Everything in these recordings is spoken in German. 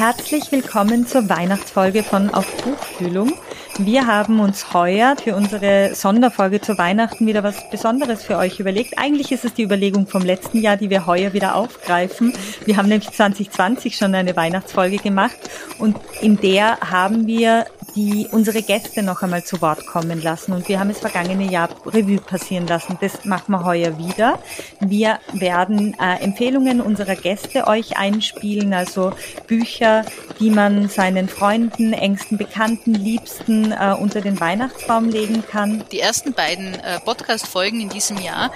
Herzlich willkommen zur Weihnachtsfolge von Auf Buchfühlung. Wir haben uns heuer für unsere Sonderfolge zu Weihnachten wieder was Besonderes für euch überlegt. Eigentlich ist es die Überlegung vom letzten Jahr, die wir heuer wieder aufgreifen. Wir haben nämlich 2020 schon eine Weihnachtsfolge gemacht und in der haben wir die unsere Gäste noch einmal zu Wort kommen lassen. Und wir haben das vergangene Jahr Revue passieren lassen. Das machen wir heuer wieder. Wir werden äh, Empfehlungen unserer Gäste euch einspielen, also Bücher, die man seinen Freunden, engsten Bekannten, Liebsten äh, unter den Weihnachtsbaum legen kann. Die ersten beiden äh, Podcast-Folgen in diesem Jahr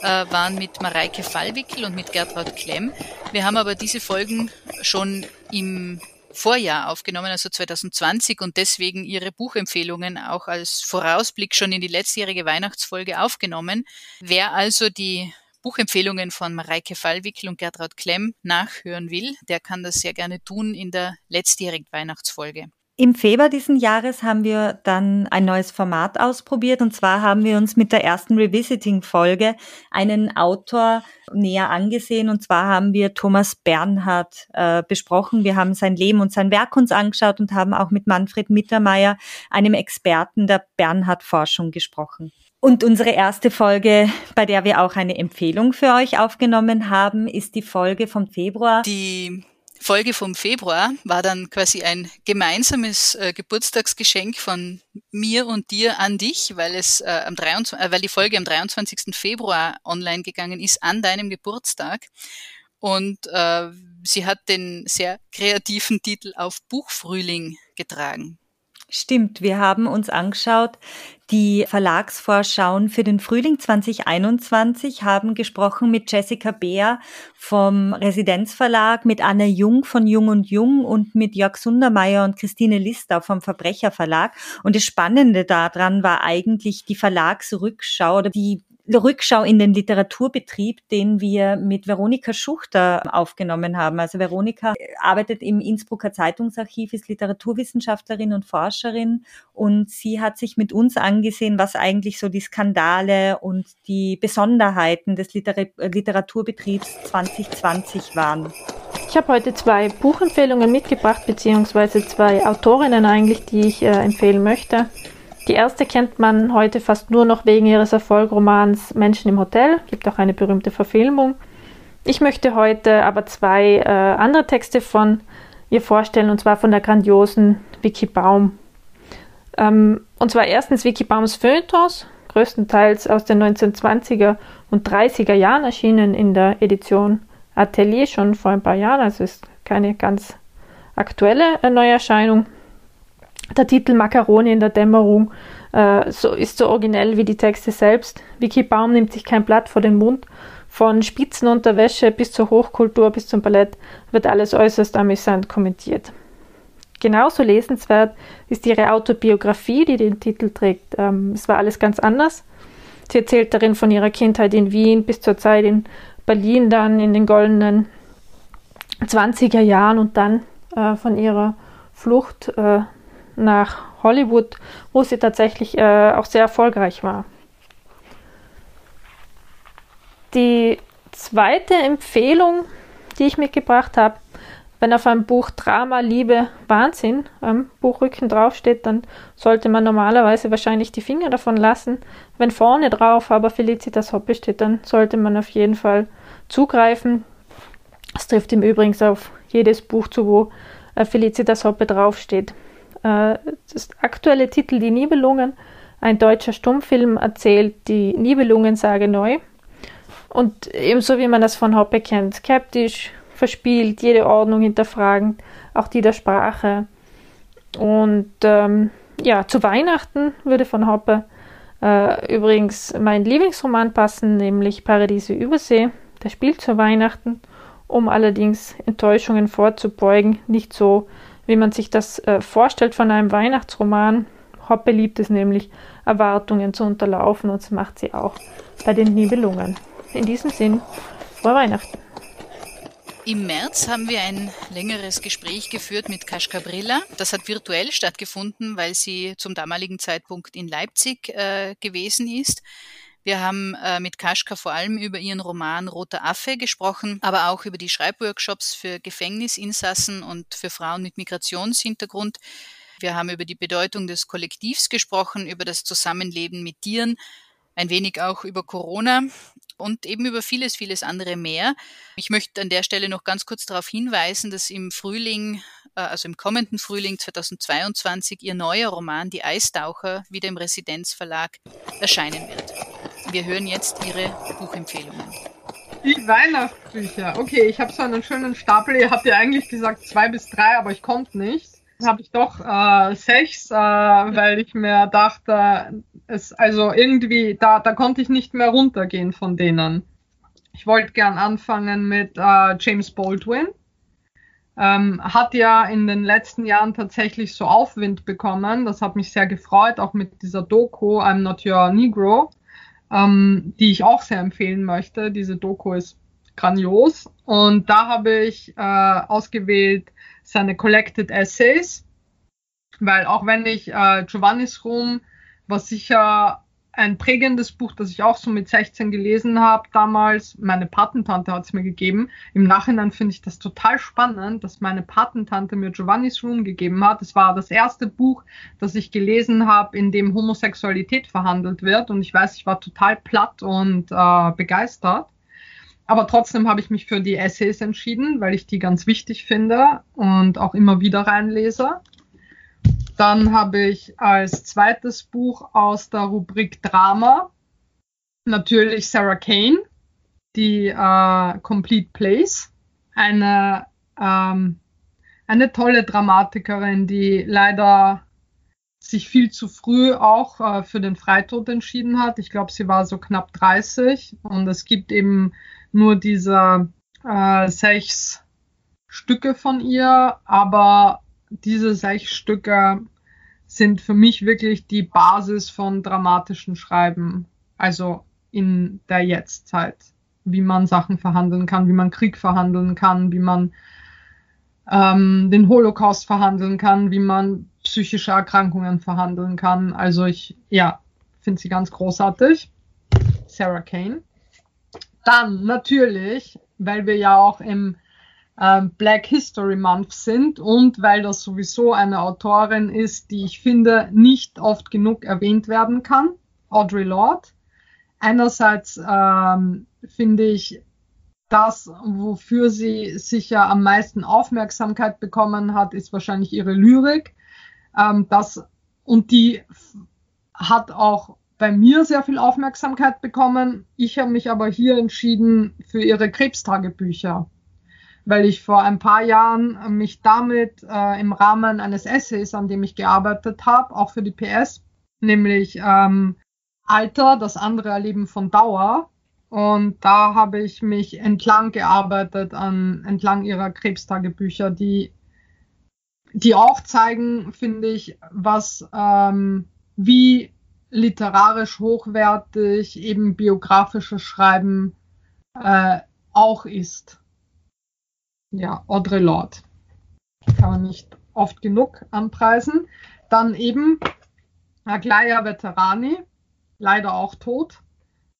äh, waren mit Mareike Fallwickel und mit Gertraud Klemm. Wir haben aber diese Folgen schon im Vorjahr aufgenommen, also 2020, und deswegen Ihre Buchempfehlungen auch als Vorausblick schon in die letztjährige Weihnachtsfolge aufgenommen. Wer also die Buchempfehlungen von Mareike Fallwickel und Gertraud Klemm nachhören will, der kann das sehr gerne tun in der letztjährigen Weihnachtsfolge. Im Februar diesen Jahres haben wir dann ein neues Format ausprobiert und zwar haben wir uns mit der ersten Revisiting-Folge einen Autor näher angesehen und zwar haben wir Thomas Bernhard äh, besprochen. Wir haben sein Leben und sein Werk uns angeschaut und haben auch mit Manfred Mittermeier, einem Experten der Bernhard-Forschung, gesprochen. Und unsere erste Folge, bei der wir auch eine Empfehlung für euch aufgenommen haben, ist die Folge vom Februar. Die Folge vom Februar war dann quasi ein gemeinsames äh, Geburtstagsgeschenk von mir und dir an dich, weil es äh, am 23, äh, weil die Folge am 23. Februar online gegangen ist an deinem Geburtstag und äh, sie hat den sehr kreativen Titel auf Buchfrühling getragen. Stimmt, wir haben uns angeschaut, die Verlagsvorschauen für den Frühling 2021 haben gesprochen mit Jessica Beer vom Residenzverlag, mit Anna Jung von Jung und Jung und mit Jörg Sundermeier und Christine Listau vom Verbrecherverlag. Und das Spannende daran war eigentlich die Verlagsrückschau oder die Rückschau in den Literaturbetrieb, den wir mit Veronika Schuchter aufgenommen haben. Also Veronika arbeitet im Innsbrucker Zeitungsarchiv, ist Literaturwissenschaftlerin und Forscherin und sie hat sich mit uns angesehen, was eigentlich so die Skandale und die Besonderheiten des Liter Literaturbetriebs 2020 waren. Ich habe heute zwei Buchempfehlungen mitgebracht, beziehungsweise zwei Autorinnen eigentlich, die ich äh, empfehlen möchte. Die erste kennt man heute fast nur noch wegen ihres Erfolgromans Menschen im Hotel, gibt auch eine berühmte Verfilmung. Ich möchte heute aber zwei äh, andere Texte von ihr vorstellen, und zwar von der grandiosen Vicky Baum. Ähm, und zwar erstens Vicky Baums Feuilletons, größtenteils aus den 1920er und 30er Jahren erschienen in der Edition Atelier schon vor ein paar Jahren, also ist keine ganz aktuelle äh, Neuerscheinung. Der Titel Macaroni in der Dämmerung äh, so, ist so originell wie die Texte selbst. Vicky Baum nimmt sich kein Blatt vor den Mund. Von Spitzenunterwäsche bis zur Hochkultur bis zum Ballett wird alles äußerst amüsant kommentiert. Genauso lesenswert ist ihre Autobiografie, die den Titel trägt. Ähm, es war alles ganz anders. Sie erzählt darin von ihrer Kindheit in Wien bis zur Zeit in Berlin, dann in den goldenen 20er Jahren und dann äh, von ihrer Flucht äh, nach Hollywood, wo sie tatsächlich äh, auch sehr erfolgreich war. Die zweite Empfehlung, die ich mitgebracht habe, wenn auf einem Buch Drama, Liebe, Wahnsinn am Buchrücken draufsteht, dann sollte man normalerweise wahrscheinlich die Finger davon lassen. Wenn vorne drauf aber Felicitas Hoppe steht, dann sollte man auf jeden Fall zugreifen. Das trifft im Übrigen auf jedes Buch zu, wo äh, Felicitas Hoppe draufsteht. Äh, das aktuelle Titel Die Nibelungen, ein deutscher Stummfilm, erzählt die Nibelungensage neu. Und ebenso wie man das von Hoppe kennt, skeptisch, verspielt, jede Ordnung hinterfragend, auch die der Sprache. Und ähm, ja, zu Weihnachten würde von Hoppe äh, übrigens mein Lieblingsroman passen, nämlich Paradiese Übersee. Der spielt zu Weihnachten, um allerdings Enttäuschungen vorzubeugen, nicht so wie man sich das äh, vorstellt von einem Weihnachtsroman. Hoppe liebt es nämlich, Erwartungen zu unterlaufen und das macht sie auch bei den Nibelungen. In diesem Sinn, frohe Weihnachten. Im März haben wir ein längeres Gespräch geführt mit Kaschka Brilla. Das hat virtuell stattgefunden, weil sie zum damaligen Zeitpunkt in Leipzig äh, gewesen ist. Wir haben äh, mit Kaschka vor allem über ihren Roman Roter Affe gesprochen, aber auch über die Schreibworkshops für Gefängnisinsassen und für Frauen mit Migrationshintergrund. Wir haben über die Bedeutung des Kollektivs gesprochen, über das Zusammenleben mit Tieren, ein wenig auch über Corona und eben über vieles, vieles andere mehr. Ich möchte an der Stelle noch ganz kurz darauf hinweisen, dass im Frühling, äh, also im kommenden Frühling 2022, ihr neuer Roman Die Eistaucher wieder im Residenzverlag erscheinen wird. Wir hören jetzt Ihre Buchempfehlungen. Die Weihnachtsbücher. Okay, ich habe so einen schönen Stapel. Ihr habt ja eigentlich gesagt zwei bis drei, aber ich konnte nicht. Dann habe ich doch äh, sechs, äh, weil ich mir dachte, es also irgendwie da da konnte ich nicht mehr runtergehen von denen. Ich wollte gern anfangen mit äh, James Baldwin. Ähm, hat ja in den letzten Jahren tatsächlich so Aufwind bekommen. Das hat mich sehr gefreut, auch mit dieser Doku I'm Not Your Negro ähm, die ich auch sehr empfehlen möchte. Diese Doku ist grandios. Und da habe ich äh, ausgewählt seine Collected Essays, weil auch wenn ich äh, Giovanni's Room war sicher ein prägendes Buch, das ich auch so mit 16 gelesen habe damals. Meine Patentante hat es mir gegeben. Im Nachhinein finde ich das total spannend, dass meine Patentante mir Giovanni's Room gegeben hat. Es war das erste Buch, das ich gelesen habe, in dem Homosexualität verhandelt wird. Und ich weiß, ich war total platt und äh, begeistert. Aber trotzdem habe ich mich für die Essays entschieden, weil ich die ganz wichtig finde und auch immer wieder reinlese. Dann habe ich als zweites Buch aus der Rubrik Drama natürlich Sarah Kane, die äh, Complete Place, eine, ähm, eine tolle Dramatikerin, die leider sich viel zu früh auch äh, für den Freitod entschieden hat. Ich glaube, sie war so knapp 30 und es gibt eben nur diese äh, sechs Stücke von ihr, aber diese sechs Stücke sind für mich wirklich die Basis von dramatischen Schreiben, also in der Jetztzeit, wie man Sachen verhandeln kann, wie man Krieg verhandeln kann, wie man ähm, den Holocaust verhandeln kann, wie man psychische Erkrankungen verhandeln kann. Also ich, ja, finde sie ganz großartig. Sarah Kane. Dann natürlich, weil wir ja auch im ähm, Black History Month sind und weil das sowieso eine Autorin ist, die ich finde nicht oft genug erwähnt werden kann, Audre Lorde. Einerseits ähm, finde ich das, wofür sie sicher am meisten Aufmerksamkeit bekommen hat, ist wahrscheinlich ihre Lyrik. Ähm, das, und die hat auch bei mir sehr viel Aufmerksamkeit bekommen. Ich habe mich aber hier entschieden für ihre Krebstagebücher weil ich vor ein paar Jahren mich damit äh, im Rahmen eines Essays, an dem ich gearbeitet habe, auch für die PS, nämlich ähm, Alter, das andere Erleben von Dauer. Und da habe ich mich entlang gearbeitet an entlang ihrer Krebstagebücher, die die auch zeigen, finde ich, was ähm, wie literarisch hochwertig eben biografisches Schreiben äh, auch ist ja, Audre Lorde. Kann man nicht oft genug anpreisen. Dann eben Aglaya Veterani, leider auch tot,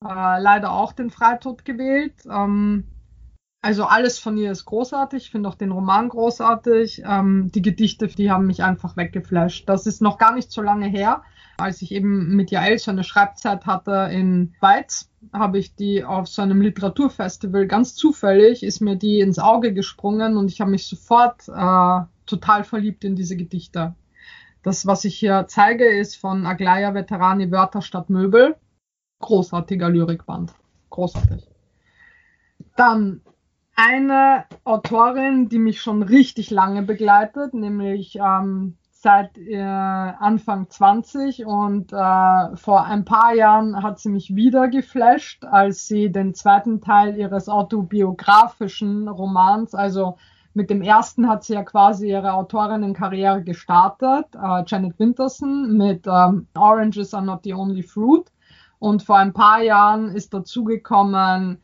äh, leider auch den Freitod gewählt. Ähm, also alles von ihr ist großartig. Ich finde auch den Roman großartig. Ähm, die Gedichte, die haben mich einfach weggeflasht. Das ist noch gar nicht so lange her. Als ich eben mit Jael so eine Schreibzeit hatte in Weiz, habe ich die auf so einem Literaturfestival ganz zufällig, ist mir die ins Auge gesprungen und ich habe mich sofort äh, total verliebt in diese Gedichte. Das, was ich hier zeige, ist von Aglaya Veterani Wörter statt Möbel. Großartiger Lyrikband. Großartig. Dann eine Autorin, die mich schon richtig lange begleitet, nämlich ähm, seit äh, Anfang 20 und äh, vor ein paar Jahren hat sie mich wieder geflasht, als sie den zweiten Teil ihres autobiografischen Romans, also mit dem ersten hat sie ja quasi ihre Autorinnenkarriere gestartet, äh, Janet Winterson mit ähm, Oranges are not the only fruit. Und vor ein paar Jahren ist dazugekommen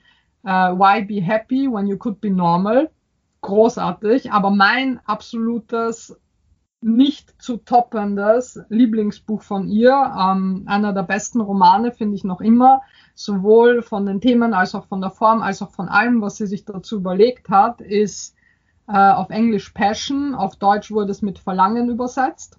äh, Why be happy when you could be normal. Großartig, aber mein absolutes nicht zu toppendes Lieblingsbuch von ihr. Ähm, einer der besten Romane finde ich noch immer, sowohl von den Themen als auch von der Form, als auch von allem, was sie sich dazu überlegt hat, ist äh, auf Englisch Passion, auf Deutsch wurde es mit Verlangen übersetzt.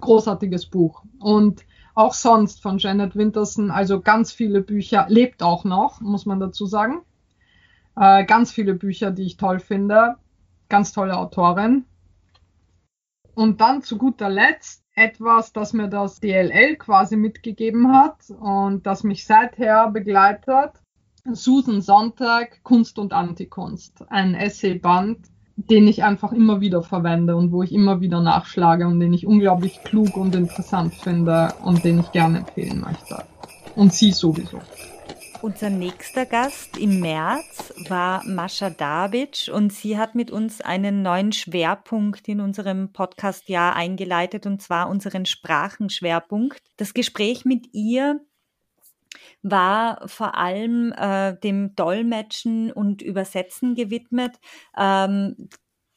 Großartiges Buch. Und auch sonst von Janet Winterson, also ganz viele Bücher, lebt auch noch, muss man dazu sagen. Äh, ganz viele Bücher, die ich toll finde. Ganz tolle Autorin. Und dann zu guter Letzt etwas, das mir das DLL quasi mitgegeben hat und das mich seither begleitet. Susan Sonntag, Kunst und Antikunst. Ein Essayband, den ich einfach immer wieder verwende und wo ich immer wieder nachschlage und den ich unglaublich klug und interessant finde und den ich gerne empfehlen möchte. Und sie sowieso. Unser nächster Gast im März war Mascha Dabic und sie hat mit uns einen neuen Schwerpunkt in unserem Podcast-Jahr eingeleitet und zwar unseren Sprachenschwerpunkt. Das Gespräch mit ihr war vor allem äh, dem Dolmetschen und Übersetzen gewidmet. Ähm,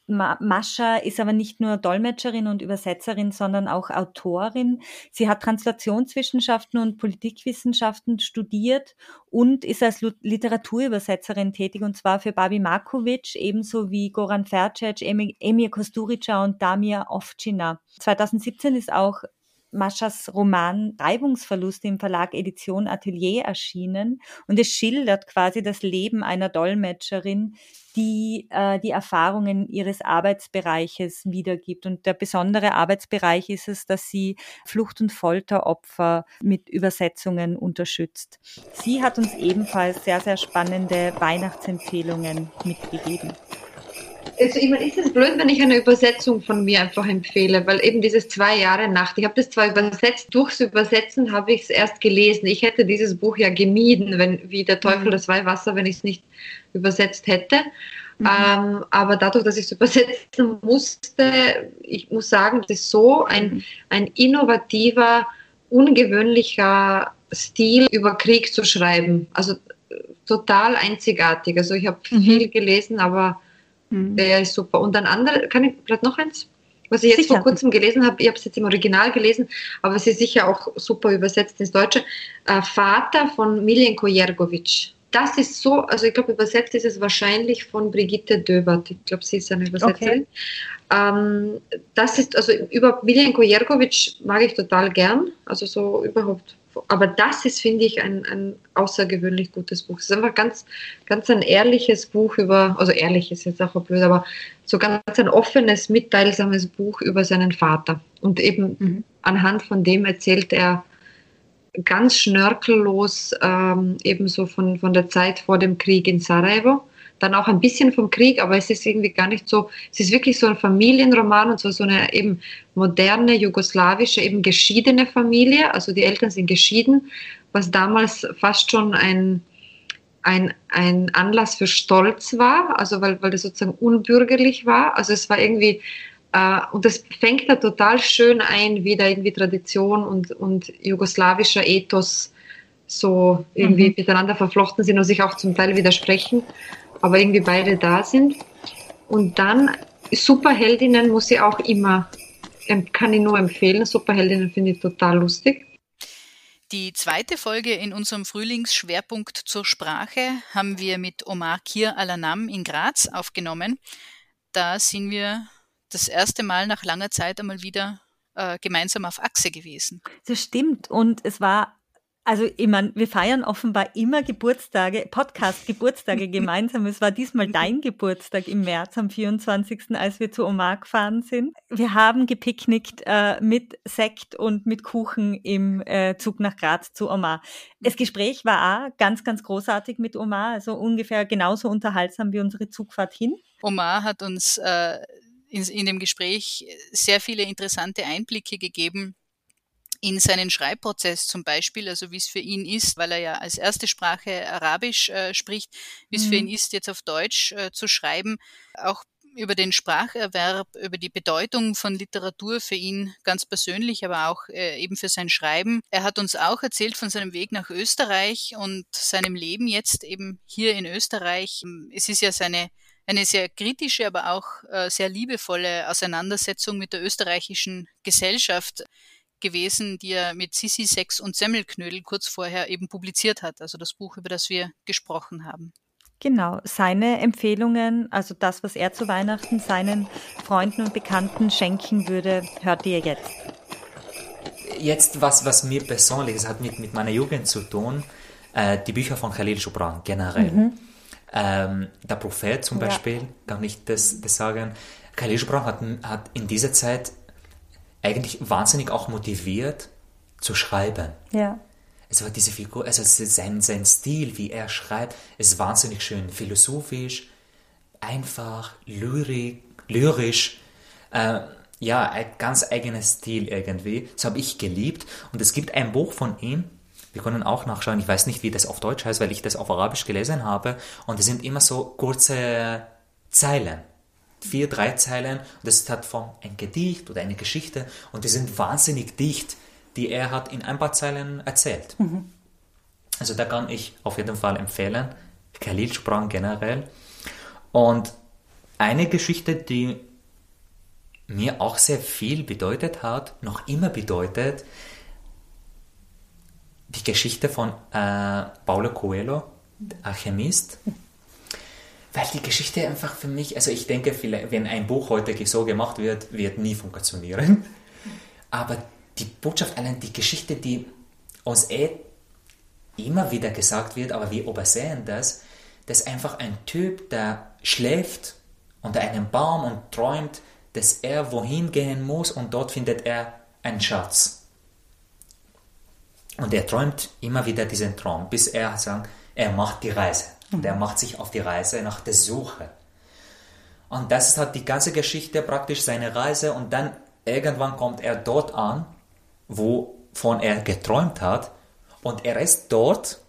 Mascha ist aber nicht nur Dolmetscherin und Übersetzerin, sondern auch Autorin. Sie hat Translationswissenschaften und Politikwissenschaften studiert und ist als Literaturübersetzerin tätig, und zwar für Babi Markovic, ebenso wie Goran Fercic, Emir Kosturica und Damir Ovcina. 2017 ist auch Maschas Roman Reibungsverluste im Verlag Edition Atelier erschienen und es schildert quasi das Leben einer Dolmetscherin, die äh, die Erfahrungen ihres Arbeitsbereiches wiedergibt. Und der besondere Arbeitsbereich ist es, dass sie Flucht- und Folteropfer mit Übersetzungen unterstützt. Sie hat uns ebenfalls sehr, sehr spannende Weihnachtsempfehlungen mitgegeben also ich meine, ist es blöd, wenn ich eine Übersetzung von mir einfach empfehle, weil eben dieses zwei Jahre Nacht, ich habe das zwar übersetzt, durchs Übersetzen habe ich es erst gelesen. Ich hätte dieses Buch ja gemieden, wenn wie der Teufel mhm. das Weihwasser, wenn ich es nicht übersetzt hätte. Mhm. Ähm, aber dadurch, dass ich es übersetzen musste, ich muss sagen, das ist so ein, mhm. ein innovativer, ungewöhnlicher Stil, über Krieg zu schreiben. Also total einzigartig. Also ich habe mhm. viel gelesen, aber Mhm. Der ist super. Und dann andere, kann ich vielleicht noch eins? Was ich jetzt sicher. vor kurzem gelesen habe, ich habe es jetzt im Original gelesen, aber es ist sicher auch super übersetzt ins Deutsche. Äh, Vater von Miljenko Jergovic. Das ist so, also ich glaube, übersetzt ist es wahrscheinlich von Brigitte Döbert. Ich glaube, sie ist eine Übersetzerin. Okay. Ähm, das ist, also über Miljenko Jergovic mag ich total gern. Also so überhaupt aber das ist, finde ich, ein, ein außergewöhnlich gutes Buch. Es ist einfach ganz, ganz ein ehrliches Buch über, also ehrlich ist jetzt auch blöd, aber so ganz ein offenes, mitteilsames Buch über seinen Vater. Und eben mhm. anhand von dem erzählt er ganz schnörkellos ähm, ebenso von, von der Zeit vor dem Krieg in Sarajevo dann auch ein bisschen vom Krieg, aber es ist irgendwie gar nicht so, es ist wirklich so ein Familienroman und so, so eine eben moderne jugoslawische, eben geschiedene Familie, also die Eltern sind geschieden, was damals fast schon ein, ein, ein Anlass für Stolz war, also weil, weil das sozusagen unbürgerlich war, also es war irgendwie, äh, und das fängt da total schön ein, wie da irgendwie Tradition und, und jugoslawischer Ethos so irgendwie mhm. miteinander verflochten sind und sich auch zum Teil widersprechen aber irgendwie beide da sind. Und dann Superheldinnen muss ich auch immer, kann ich nur empfehlen. Superheldinnen finde ich total lustig. Die zweite Folge in unserem Frühlingsschwerpunkt zur Sprache haben wir mit Omar Kir Alanam in Graz aufgenommen. Da sind wir das erste Mal nach langer Zeit einmal wieder äh, gemeinsam auf Achse gewesen. Das stimmt. Und es war also, ich meine, wir feiern offenbar immer Geburtstage, Podcast-Geburtstage gemeinsam. Es war diesmal dein Geburtstag im März am 24., als wir zu Omar gefahren sind. Wir haben gepicknickt äh, mit Sekt und mit Kuchen im äh, Zug nach Graz zu Omar. Das Gespräch war auch ganz, ganz großartig mit Omar, also ungefähr genauso unterhaltsam wie unsere Zugfahrt hin. Omar hat uns äh, in, in dem Gespräch sehr viele interessante Einblicke gegeben in seinen Schreibprozess zum Beispiel, also wie es für ihn ist, weil er ja als erste Sprache Arabisch äh, spricht, wie es mhm. für ihn ist, jetzt auf Deutsch äh, zu schreiben, auch über den Spracherwerb, über die Bedeutung von Literatur für ihn ganz persönlich, aber auch äh, eben für sein Schreiben. Er hat uns auch erzählt von seinem Weg nach Österreich und seinem Leben jetzt eben hier in Österreich. Es ist ja seine eine sehr kritische, aber auch äh, sehr liebevolle Auseinandersetzung mit der österreichischen Gesellschaft gewesen, die er mit Sissi, Sex und Semmelknödel kurz vorher eben publiziert hat, also das Buch, über das wir gesprochen haben. Genau, seine Empfehlungen, also das, was er zu Weihnachten seinen Freunden und Bekannten schenken würde, hört ihr jetzt. Jetzt was, was mir persönlich, es hat mit, mit meiner Jugend zu tun, äh, die Bücher von Khalil Gibran generell. Mhm. Ähm, der Prophet zum Beispiel, ja. kann ich das, das sagen. Khalil Gibran hat, hat in dieser Zeit eigentlich wahnsinnig auch motiviert zu schreiben. Ja. Es war diese Figur, also sein, sein Stil, wie er schreibt, ist wahnsinnig schön, philosophisch, einfach, lyrik, lyrisch. Äh, ja, ein ganz eigenes Stil irgendwie. Das habe ich geliebt. Und es gibt ein Buch von ihm, wir können auch nachschauen, ich weiß nicht, wie das auf Deutsch heißt, weil ich das auf Arabisch gelesen habe. Und es sind immer so kurze Zeilen vier, drei Zeilen und das hat von ein Gedicht oder eine Geschichte und die sind wahnsinnig dicht, die er hat in ein paar Zeilen erzählt. Mhm. Also da kann ich auf jeden Fall empfehlen, Khalil Sprang generell. Und eine Geschichte, die mir auch sehr viel bedeutet hat, noch immer bedeutet, die Geschichte von äh, Paulo Coelho, Alchemist. Weil die Geschichte einfach für mich, also ich denke, wenn ein Buch heute so gemacht wird, wird nie funktionieren. Aber die Botschaft, allein die Geschichte, die uns eh immer wieder gesagt wird, aber wir übersehen das, dass einfach ein Typ, der schläft unter einem Baum und träumt, dass er wohin gehen muss und dort findet er einen Schatz. Und er träumt immer wieder diesen Traum, bis er sagt, er macht die Reise. Und er macht sich auf die Reise nach der Suche. Und das ist halt die ganze Geschichte, praktisch seine Reise. Und dann irgendwann kommt er dort an, wovon er geträumt hat. Und er ist dort,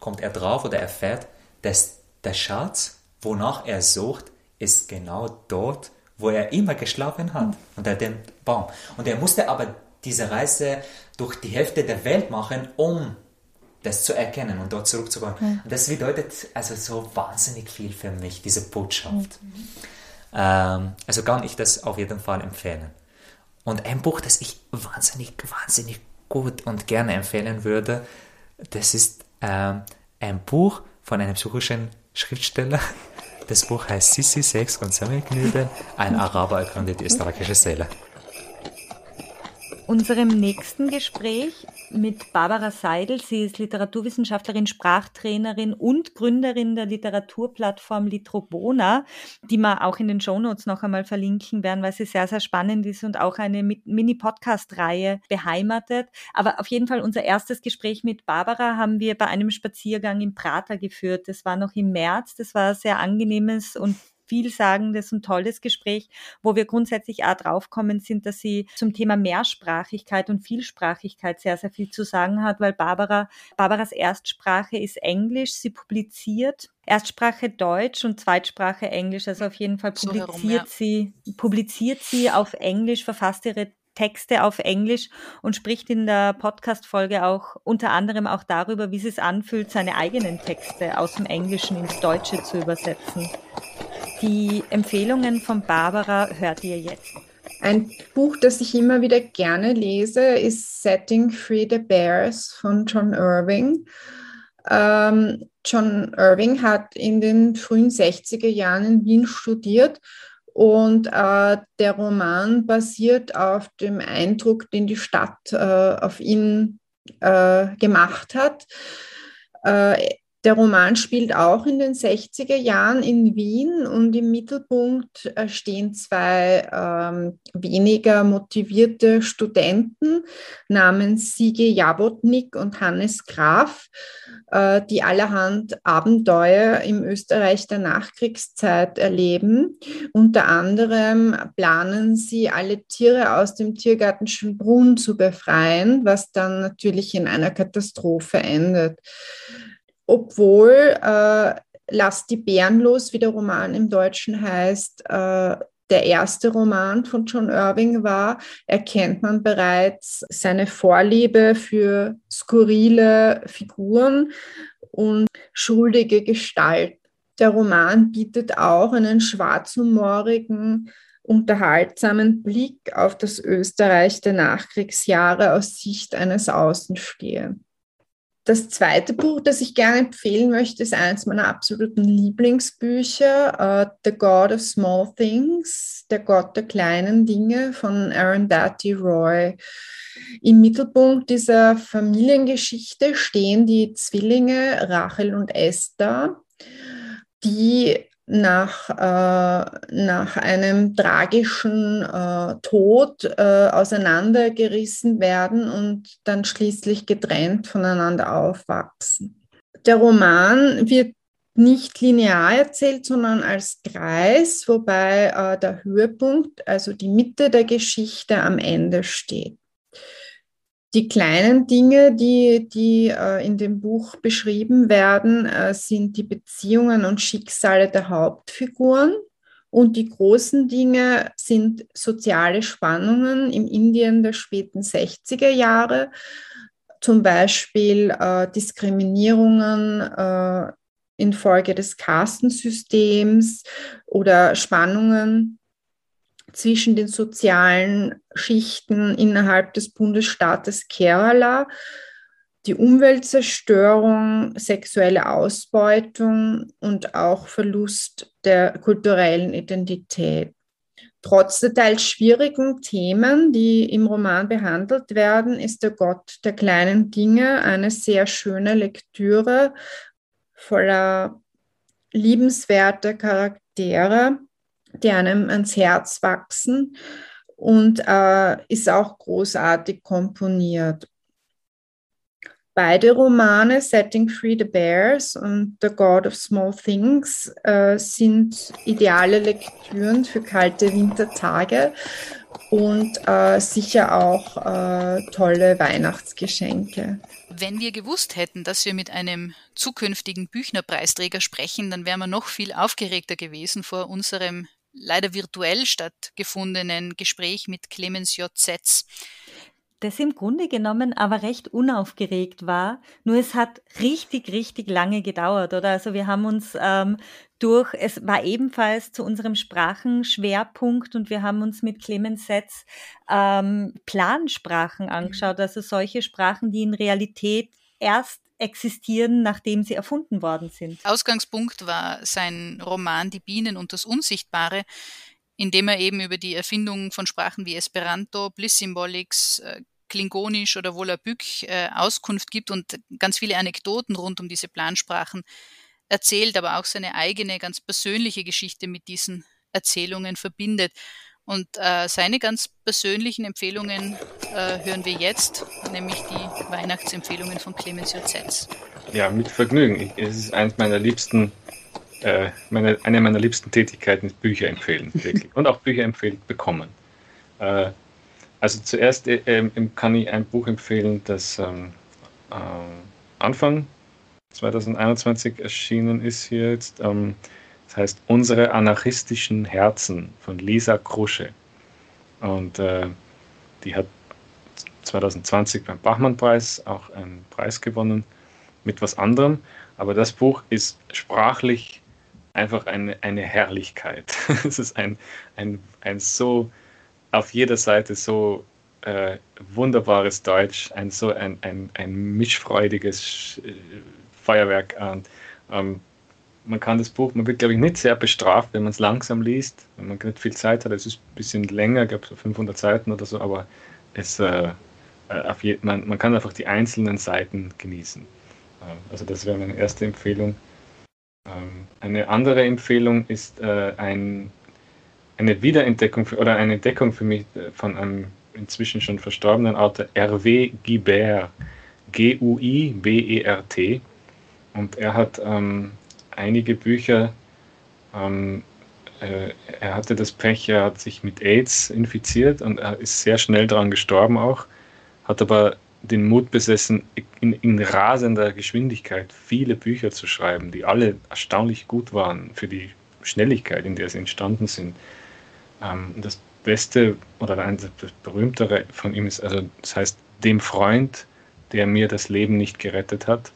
kommt er drauf oder erfährt, dass der Schatz, wonach er sucht, ist genau dort, wo er immer geschlafen hat, unter dem Baum. Und er musste aber diese Reise durch die Hälfte der Welt machen, um das zu erkennen und dort zurückzukommen. Mhm. Das bedeutet also so wahnsinnig viel für mich, diese Botschaft. Mhm. Ähm, also kann ich das auf jeden Fall empfehlen. Und ein Buch, das ich wahnsinnig, wahnsinnig gut und gerne empfehlen würde, das ist ähm, ein Buch von einem psychischen Schriftsteller. Das Buch heißt Sissi, Sex und Sammelknödel, ein Araber ergründet die österreichische Seele. Unserem nächsten Gespräch mit Barbara Seidel. Sie ist Literaturwissenschaftlerin, Sprachtrainerin und Gründerin der Literaturplattform Litrobona, die wir auch in den Shownotes noch einmal verlinken werden, weil sie sehr, sehr spannend ist und auch eine Mini-Podcast-Reihe beheimatet. Aber auf jeden Fall unser erstes Gespräch mit Barbara haben wir bei einem Spaziergang im Prater geführt. Das war noch im März. Das war sehr angenehmes und vielsagendes und tolles Gespräch, wo wir grundsätzlich auch draufkommen sind, dass sie zum Thema Mehrsprachigkeit und Vielsprachigkeit sehr, sehr viel zu sagen hat, weil Barbara, Barbaras Erstsprache ist Englisch. Sie publiziert Erstsprache Deutsch und Zweitsprache Englisch. Also auf jeden Fall publiziert so herum, ja. sie, publiziert sie auf Englisch, verfasst ihre Texte auf Englisch und spricht in der Podcast-Folge auch unter anderem auch darüber, wie es sich anfühlt, seine eigenen Texte aus dem Englischen ins Deutsche zu übersetzen. Die Empfehlungen von Barbara hört ihr jetzt. Ein Buch, das ich immer wieder gerne lese, ist Setting Free the Bears von John Irving. Ähm, John Irving hat in den frühen 60er Jahren in Wien studiert und äh, der Roman basiert auf dem Eindruck, den die Stadt äh, auf ihn äh, gemacht hat. Der Roman spielt auch in den 60er Jahren in Wien und im Mittelpunkt äh, stehen zwei ähm, weniger motivierte Studenten namens Sigi Jabotnik und Hannes Graf, äh, die allerhand Abenteuer im Österreich der Nachkriegszeit erleben. Unter anderem planen sie, alle Tiere aus dem Tiergarten Schönbrunn zu befreien, was dann natürlich in einer Katastrophe endet obwohl äh, Lass die Bären los, wie der Roman im Deutschen heißt, äh, der erste Roman von John Irving war, erkennt man bereits seine Vorliebe für skurrile Figuren und schuldige Gestalten. Der Roman bietet auch einen schwarzhumorigen, unterhaltsamen Blick auf das Österreich der Nachkriegsjahre aus Sicht eines Außenstehenden. Das zweite Buch, das ich gerne empfehlen möchte, ist eines meiner absoluten Lieblingsbücher, uh, The God of Small Things, der Gott der kleinen Dinge von Arundhati Roy. Im Mittelpunkt dieser Familiengeschichte stehen die Zwillinge Rachel und Esther, die nach, äh, nach einem tragischen äh, Tod äh, auseinandergerissen werden und dann schließlich getrennt voneinander aufwachsen. Der Roman wird nicht linear erzählt, sondern als Kreis, wobei äh, der Höhepunkt, also die Mitte der Geschichte am Ende steht die kleinen Dinge, die, die äh, in dem Buch beschrieben werden, äh, sind die Beziehungen und Schicksale der Hauptfiguren. Und die großen Dinge sind soziale Spannungen im Indien der späten 60er Jahre, zum Beispiel äh, Diskriminierungen äh, infolge des Kastensystems oder Spannungen zwischen den sozialen Schichten innerhalb des Bundesstaates Kerala, die Umweltzerstörung, sexuelle Ausbeutung und auch Verlust der kulturellen Identität. Trotz der teils schwierigen Themen, die im Roman behandelt werden, ist der Gott der kleinen Dinge eine sehr schöne Lektüre voller liebenswerter Charaktere die einem ans Herz wachsen und äh, ist auch großartig komponiert. Beide Romane, Setting Free the Bears und The God of Small Things, äh, sind ideale Lektüren für kalte Wintertage und äh, sicher auch äh, tolle Weihnachtsgeschenke. Wenn wir gewusst hätten, dass wir mit einem zukünftigen Büchnerpreisträger sprechen, dann wären wir noch viel aufgeregter gewesen vor unserem leider virtuell stattgefundenen Gespräch mit Clemens J. Zetz. Das im Grunde genommen aber recht unaufgeregt war. Nur es hat richtig, richtig lange gedauert, oder? Also wir haben uns ähm, durch, es war ebenfalls zu unserem Sprachenschwerpunkt und wir haben uns mit Clemens Setz ähm, Plansprachen angeschaut, also solche Sprachen, die in Realität erst existieren, nachdem sie erfunden worden sind. Ausgangspunkt war sein Roman Die Bienen und das Unsichtbare, in dem er eben über die Erfindung von Sprachen wie Esperanto, Bliss Symbolics, äh, Klingonisch oder Volapük äh, Auskunft gibt und ganz viele Anekdoten rund um diese Plansprachen erzählt, aber auch seine eigene, ganz persönliche Geschichte mit diesen Erzählungen verbindet. Und äh, seine ganz persönlichen Empfehlungen äh, hören wir jetzt, nämlich die Weihnachtsempfehlungen von Clemens Zetz. Ja, mit Vergnügen. Es ist eines meiner liebsten, äh, meine, eine meiner liebsten Tätigkeiten ist Bücher empfehlen, wirklich. Und auch Bücher empfehlen bekommen. Äh, also zuerst äh, ähm, kann ich ein Buch empfehlen, das ähm, äh, Anfang 2021 erschienen ist hier jetzt. Ähm, das heißt Unsere anarchistischen Herzen von Lisa Krusche. Und äh, die hat 2020 beim Bachmann-Preis auch einen Preis gewonnen mit was anderem. Aber das Buch ist sprachlich einfach eine, eine Herrlichkeit. es ist ein, ein, ein so auf jeder Seite so äh, wunderbares Deutsch, ein so ein, ein, ein mischfreudiges äh, Feuerwerk an. Ähm, man kann das Buch, man wird, glaube ich, nicht sehr bestraft, wenn man es langsam liest, wenn man nicht viel Zeit hat. Es ist ein bisschen länger, ich glaube so 500 Seiten oder so, aber es, äh, äh je, man, man kann einfach die einzelnen Seiten genießen. Äh, also das wäre meine erste Empfehlung. Ähm, eine andere Empfehlung ist äh, ein, eine Wiederentdeckung für, oder eine Entdeckung für mich äh, von einem inzwischen schon verstorbenen Autor, Hervé Guibert, G-U-I-B-E-R-T. Und er hat ähm, einige Bücher. Ähm, äh, er hatte das Pech, er hat sich mit AIDS infiziert und er ist sehr schnell daran gestorben auch, hat aber den Mut besessen, in, in, rasender Geschwindigkeit viele Bücher zu schreiben, die alle erstaunlich gut waren für die Schnelligkeit, in der sie entstanden sind. Ähm, das Beste oder ein das berühmtere von ihm ist, also das heißt, dem Freund, der mir das Leben nicht gerettet hat.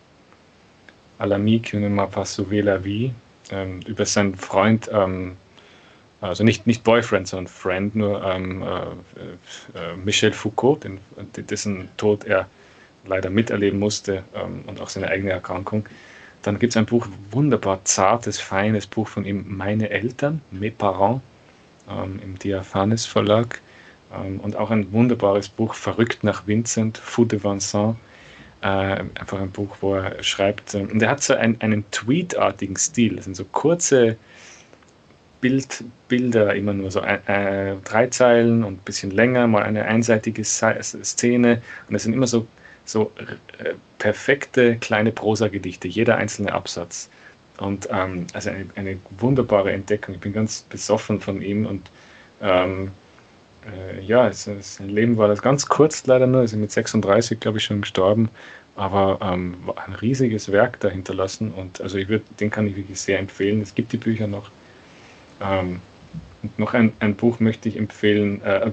À l'ami qui m'a pas sauvé la vie. ähm, über seinen Freund, ähm, also nicht, nicht Boyfriend, sondern Friend, nur ähm, äh, äh, Michel Foucault, den, dessen Tod er leider miterleben musste ähm, und auch seine eigene Erkrankung. Dann gibt es ein Buch, wunderbar zartes, feines Buch von ihm, Meine Eltern, Mes Parents, ähm, im Diaphanes Verlag. Ähm, und auch ein wunderbares Buch, Verrückt nach Vincent, Fou de Vincent. Äh, einfach ein Buch, wo er schreibt. Äh, und er hat so ein, einen Tweet-artigen Stil. Das sind so kurze Bild, Bilder, immer nur so äh, drei Zeilen und ein bisschen länger, mal eine einseitige Szene. Und es sind immer so, so äh, perfekte kleine Prosagedichte, jeder einzelne Absatz. Und ähm, also eine, eine, wunderbare Entdeckung. Ich bin ganz besoffen von ihm und ähm, äh, ja, es, es, sein Leben war das ganz kurz leider nur, ist mit 36, glaube ich, schon gestorben, aber ähm, ein riesiges Werk dahinter lassen und also ich würde, den kann ich wirklich sehr empfehlen. Es gibt die Bücher noch. Ähm, und noch ein, ein, Buch möchte ich empfehlen, äh,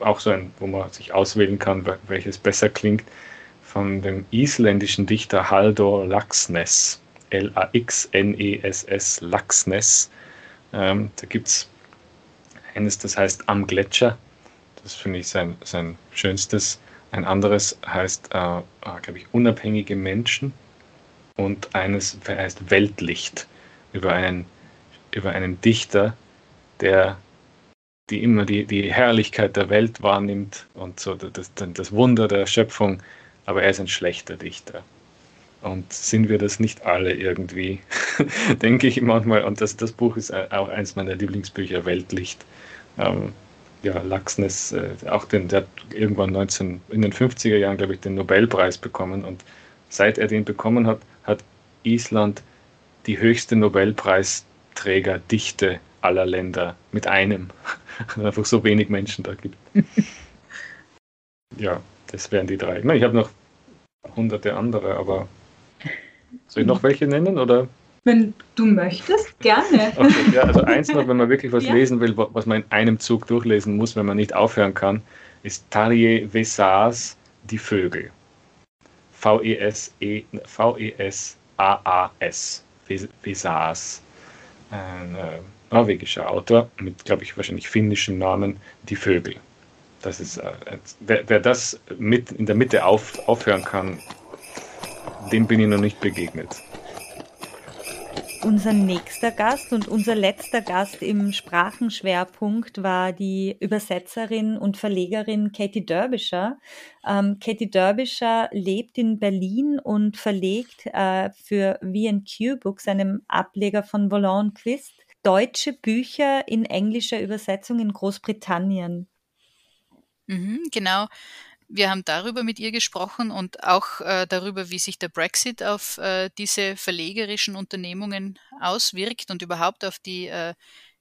auch so ein, wo man sich auswählen kann, welches besser klingt, von dem isländischen Dichter Haldor Laxness, L-A-X-N-E-S-S, Laxness. Ähm, da gibt es eines, das heißt Am Gletscher. Das finde ich sein, sein schönstes. Ein anderes heißt, äh, ah, glaube ich, Unabhängige Menschen. Und eines heißt Weltlicht über einen, über einen Dichter, der die immer die, die Herrlichkeit der Welt wahrnimmt und so das, das Wunder der Schöpfung, aber er ist ein schlechter Dichter. Und sind wir das nicht alle irgendwie, denke ich manchmal. Und das, das Buch ist auch eins meiner Lieblingsbücher, Weltlicht. Ähm, ja, Laxness, äh, auch den, der hat irgendwann 19, in den 50er Jahren, glaube ich, den Nobelpreis bekommen. Und seit er den bekommen hat, hat Island die höchste Nobelpreisträgerdichte aller Länder mit einem. Weil einfach so wenig Menschen da gibt. ja, das wären die drei. Ich habe noch hunderte andere, aber soll ich noch welche nennen oder? Wenn du möchtest, gerne. Okay, ja, also eins noch, wenn man wirklich was ja. lesen will, was man in einem Zug durchlesen muss, wenn man nicht aufhören kann, ist Tarje Vesas Die Vögel. V-E-S-A-A-S. Vesas. Ein äh, norwegischer Autor mit, glaube ich, wahrscheinlich finnischen Namen, Die Vögel. Das ist, äh, wer, wer, das mit in der Mitte auf, aufhören kann, dem bin ich noch nicht begegnet. Unser nächster Gast und unser letzter Gast im Sprachenschwerpunkt war die Übersetzerin und Verlegerin Katie Derbischer. Ähm, Katie Derbischer lebt in Berlin und verlegt äh, für VQ Books, einem Ableger von Volant Quist, deutsche Bücher in englischer Übersetzung in Großbritannien. Mhm, genau. Wir haben darüber mit ihr gesprochen und auch äh, darüber, wie sich der Brexit auf äh, diese verlegerischen Unternehmungen auswirkt und überhaupt auf die äh,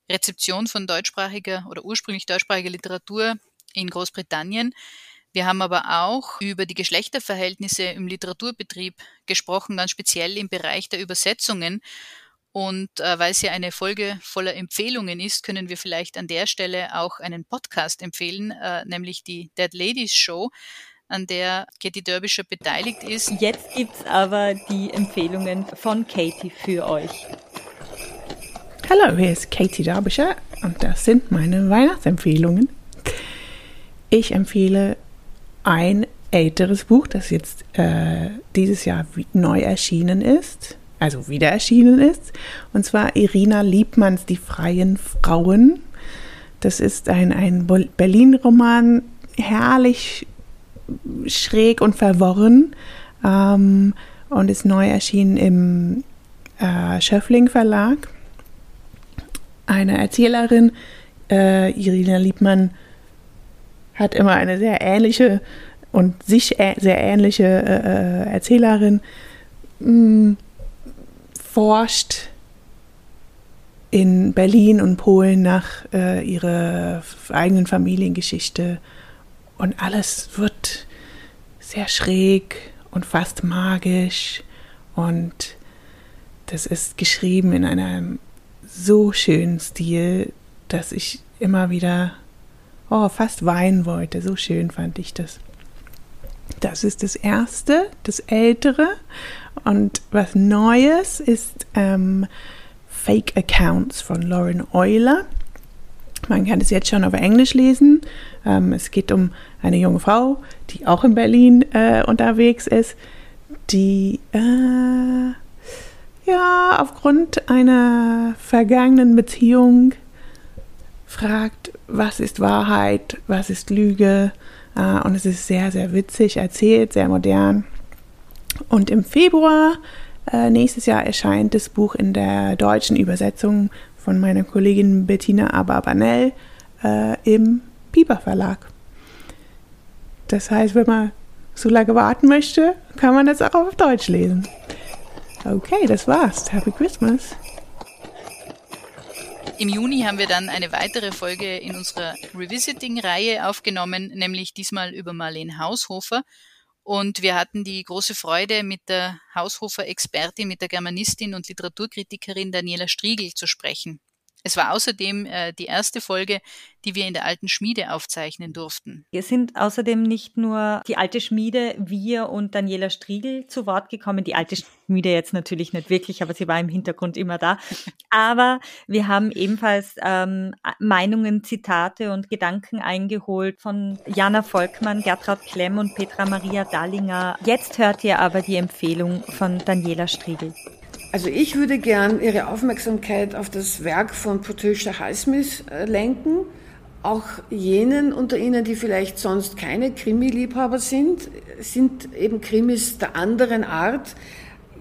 Rezeption von deutschsprachiger oder ursprünglich deutschsprachiger Literatur in Großbritannien. Wir haben aber auch über die Geschlechterverhältnisse im Literaturbetrieb gesprochen, ganz speziell im Bereich der Übersetzungen. Und äh, weil es ja eine Folge voller Empfehlungen ist, können wir vielleicht an der Stelle auch einen Podcast empfehlen, äh, nämlich die Dead Ladies Show, an der Katie Derbischer beteiligt ist. Jetzt gibt's aber die Empfehlungen von Katie für euch. Hallo, hier ist Katie Derbischer und das sind meine Weihnachtsempfehlungen. Ich empfehle ein älteres Buch, das jetzt äh, dieses Jahr neu erschienen ist also wieder erschienen ist. Und zwar Irina Liebmanns Die freien Frauen. Das ist ein, ein Berlin-Roman, herrlich schräg und verworren ähm, und ist neu erschienen im äh, Schöffling Verlag. Eine Erzählerin, äh, Irina Liebmann, hat immer eine sehr ähnliche und sich sehr ähnliche äh, äh, Erzählerin. Mm, forscht in Berlin und Polen nach äh, ihrer eigenen Familiengeschichte und alles wird sehr schräg und fast magisch und das ist geschrieben in einem so schönen Stil, dass ich immer wieder oh, fast weinen wollte. So schön fand ich das. Das ist das erste, das ältere. Und was Neues ist ähm, Fake Accounts von Lauren Euler. Man kann es jetzt schon auf Englisch lesen. Ähm, es geht um eine junge Frau, die auch in Berlin äh, unterwegs ist, die äh, ja aufgrund einer vergangenen Beziehung fragt, was ist Wahrheit, was ist Lüge. Äh, und es ist sehr, sehr witzig erzählt, sehr modern. Und im Februar äh, nächstes Jahr erscheint das Buch in der deutschen Übersetzung von meiner Kollegin Bettina Ababanel äh, im Piper Verlag. Das heißt, wenn man so lange warten möchte, kann man das auch auf Deutsch lesen. Okay, das war's. Happy Christmas. Im Juni haben wir dann eine weitere Folge in unserer Revisiting-Reihe aufgenommen, nämlich diesmal über Marlene Haushofer. Und wir hatten die große Freude, mit der Haushofer-Expertin, mit der Germanistin und Literaturkritikerin Daniela Striegel zu sprechen. Es war außerdem äh, die erste Folge, die wir in der alten Schmiede aufzeichnen durften. Wir sind außerdem nicht nur die alte Schmiede, wir und Daniela Striegel zu Wort gekommen. Die alte Schmiede jetzt natürlich nicht wirklich, aber sie war im Hintergrund immer da. Aber wir haben ebenfalls ähm, Meinungen, Zitate und Gedanken eingeholt von Jana Volkmann, Gertraud Klemm und Petra Maria Dallinger. Jetzt hört ihr aber die Empfehlung von Daniela Striegel. Also ich würde gern Ihre Aufmerksamkeit auf das Werk von Patricia Highsmith äh, lenken. Auch jenen unter Ihnen, die vielleicht sonst keine Krimi-Liebhaber sind, sind eben Krimis der anderen Art.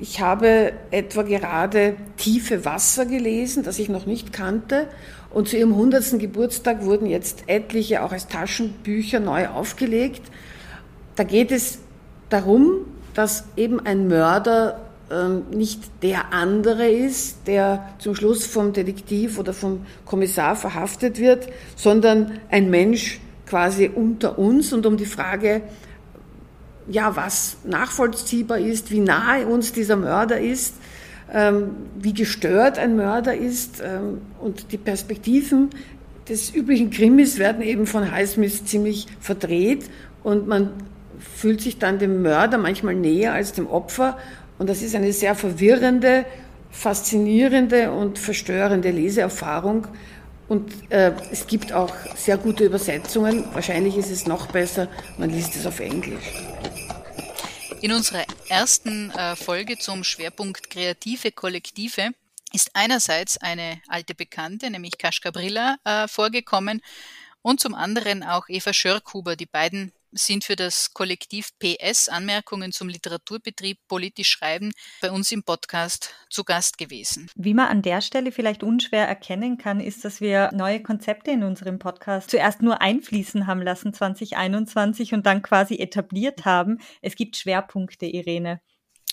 Ich habe etwa gerade Tiefe Wasser gelesen, das ich noch nicht kannte. Und zu ihrem 100. Geburtstag wurden jetzt etliche auch als Taschenbücher neu aufgelegt. Da geht es darum, dass eben ein Mörder nicht der andere ist, der zum Schluss vom Detektiv oder vom Kommissar verhaftet wird, sondern ein Mensch quasi unter uns. Und um die Frage, ja, was nachvollziehbar ist, wie nahe uns dieser Mörder ist, ähm, wie gestört ein Mörder ist ähm, und die Perspektiven des üblichen Krimis werden eben von Highsmith ziemlich verdreht. Und man fühlt sich dann dem Mörder manchmal näher als dem Opfer und das ist eine sehr verwirrende, faszinierende und verstörende Leseerfahrung. Und äh, es gibt auch sehr gute Übersetzungen. Wahrscheinlich ist es noch besser, man liest es auf Englisch. In unserer ersten äh, Folge zum Schwerpunkt kreative Kollektive ist einerseits eine alte Bekannte, nämlich Kaschka Brilla, äh, vorgekommen und zum anderen auch Eva Schörkhuber. Die beiden sind für das Kollektiv PS Anmerkungen zum Literaturbetrieb politisch schreiben bei uns im Podcast zu Gast gewesen. Wie man an der Stelle vielleicht unschwer erkennen kann, ist, dass wir neue Konzepte in unserem Podcast zuerst nur einfließen haben lassen 2021 und dann quasi etabliert haben. Es gibt Schwerpunkte, Irene.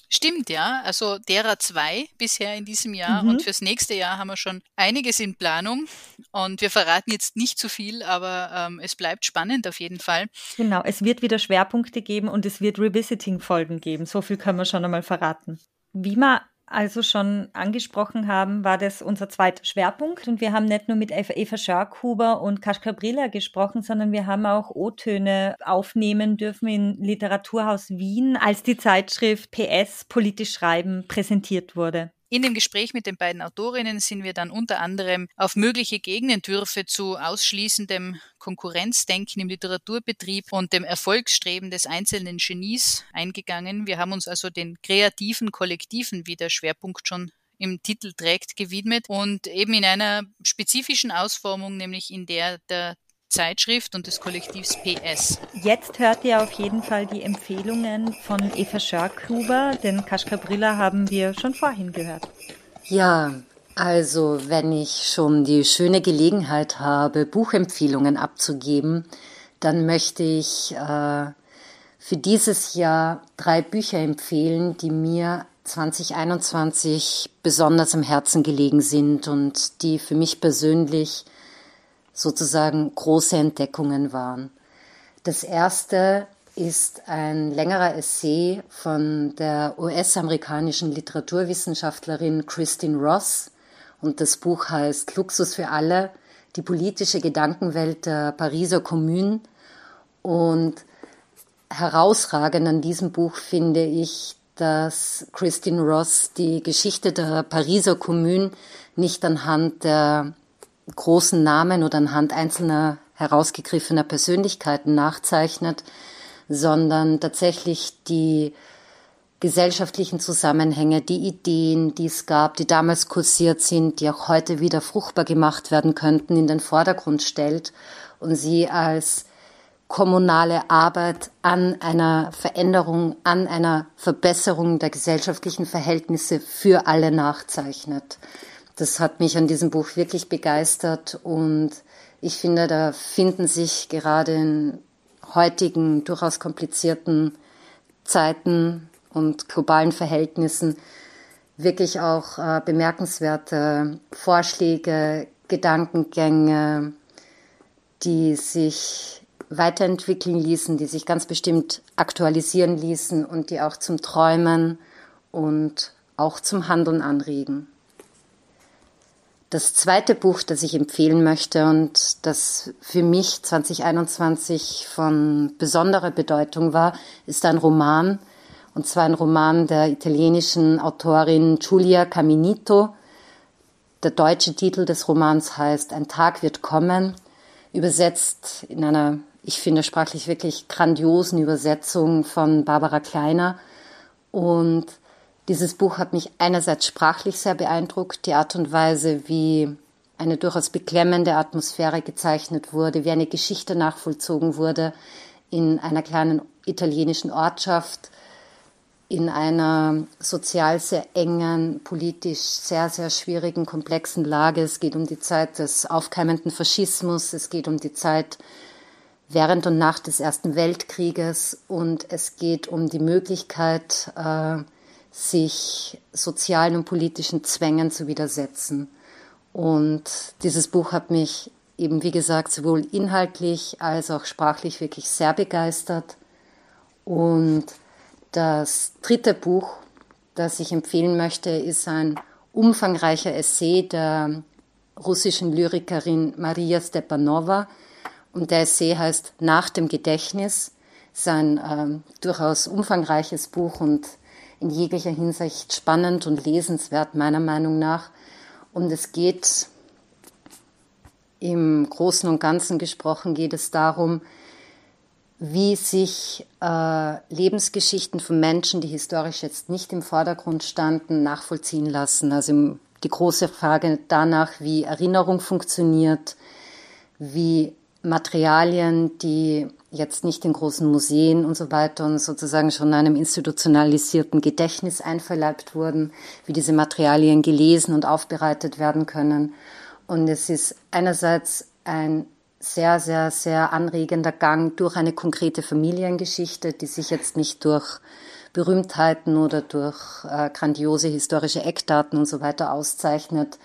Stimmt, ja. Also derer zwei bisher in diesem Jahr mhm. und fürs nächste Jahr haben wir schon einiges in Planung und wir verraten jetzt nicht zu viel, aber ähm, es bleibt spannend auf jeden Fall. Genau, es wird wieder Schwerpunkte geben und es wird Revisiting-Folgen geben. So viel können wir schon einmal verraten. Wie man also schon angesprochen haben, war das unser zweiter Schwerpunkt. Und wir haben nicht nur mit Eva Scharkhuber und Kaschka Brilla gesprochen, sondern wir haben auch O-Töne aufnehmen dürfen in Literaturhaus Wien, als die Zeitschrift PS Politisch Schreiben präsentiert wurde. In dem Gespräch mit den beiden Autorinnen sind wir dann unter anderem auf mögliche Gegenentwürfe zu ausschließendem Konkurrenzdenken im Literaturbetrieb und dem Erfolgsstreben des einzelnen Genies eingegangen. Wir haben uns also den kreativen Kollektiven, wie der Schwerpunkt schon im Titel trägt, gewidmet und eben in einer spezifischen Ausformung, nämlich in der der Zeitschrift und des Kollektivs PS. Jetzt hört ihr auf jeden Fall die Empfehlungen von Eva Schörkhuber, denn Kaschka Brilla haben wir schon vorhin gehört. Ja, also wenn ich schon die schöne Gelegenheit habe, Buchempfehlungen abzugeben, dann möchte ich äh, für dieses Jahr drei Bücher empfehlen, die mir 2021 besonders am Herzen gelegen sind und die für mich persönlich sozusagen große Entdeckungen waren. Das erste ist ein längerer Essay von der US-amerikanischen Literaturwissenschaftlerin Christine Ross und das Buch heißt Luxus für alle, die politische Gedankenwelt der Pariser Kommune und herausragend an diesem Buch finde ich, dass Christine Ross die Geschichte der Pariser Kommune nicht anhand der großen Namen oder anhand einzelner herausgegriffener Persönlichkeiten nachzeichnet, sondern tatsächlich die gesellschaftlichen Zusammenhänge, die Ideen, die es gab, die damals kursiert sind, die auch heute wieder fruchtbar gemacht werden könnten, in den Vordergrund stellt und sie als kommunale Arbeit an einer Veränderung, an einer Verbesserung der gesellschaftlichen Verhältnisse für alle nachzeichnet. Das hat mich an diesem Buch wirklich begeistert und ich finde, da finden sich gerade in heutigen, durchaus komplizierten Zeiten und globalen Verhältnissen wirklich auch äh, bemerkenswerte Vorschläge, Gedankengänge, die sich weiterentwickeln ließen, die sich ganz bestimmt aktualisieren ließen und die auch zum Träumen und auch zum Handeln anregen. Das zweite Buch, das ich empfehlen möchte und das für mich 2021 von besonderer Bedeutung war, ist ein Roman, und zwar ein Roman der italienischen Autorin Giulia Caminito. Der deutsche Titel des Romans heißt Ein Tag wird kommen, übersetzt in einer ich finde sprachlich wirklich grandiosen Übersetzung von Barbara Kleiner. Und dieses Buch hat mich einerseits sprachlich sehr beeindruckt, die Art und Weise, wie eine durchaus beklemmende Atmosphäre gezeichnet wurde, wie eine Geschichte nachvollzogen wurde in einer kleinen italienischen Ortschaft, in einer sozial sehr engen, politisch sehr, sehr schwierigen, komplexen Lage. Es geht um die Zeit des aufkeimenden Faschismus, es geht um die Zeit während und nach des Ersten Weltkrieges und es geht um die Möglichkeit, äh, sich sozialen und politischen Zwängen zu widersetzen. Und dieses Buch hat mich eben, wie gesagt, sowohl inhaltlich als auch sprachlich wirklich sehr begeistert. Und das dritte Buch, das ich empfehlen möchte, ist ein umfangreicher Essay der russischen Lyrikerin Maria Stepanova, und der Essay heißt Nach dem Gedächtnis. Es ist ein äh, durchaus umfangreiches Buch und in jeglicher Hinsicht spannend und lesenswert, meiner Meinung nach. Und es geht im Großen und Ganzen gesprochen, geht es darum, wie sich äh, Lebensgeschichten von Menschen, die historisch jetzt nicht im Vordergrund standen, nachvollziehen lassen. Also die große Frage danach, wie Erinnerung funktioniert, wie Materialien, die jetzt nicht in großen Museen und so weiter und sozusagen schon einem institutionalisierten Gedächtnis einverleibt wurden, wie diese Materialien gelesen und aufbereitet werden können. Und es ist einerseits ein sehr, sehr, sehr anregender Gang durch eine konkrete Familiengeschichte, die sich jetzt nicht durch Berühmtheiten oder durch äh, grandiose historische Eckdaten und so weiter auszeichnet,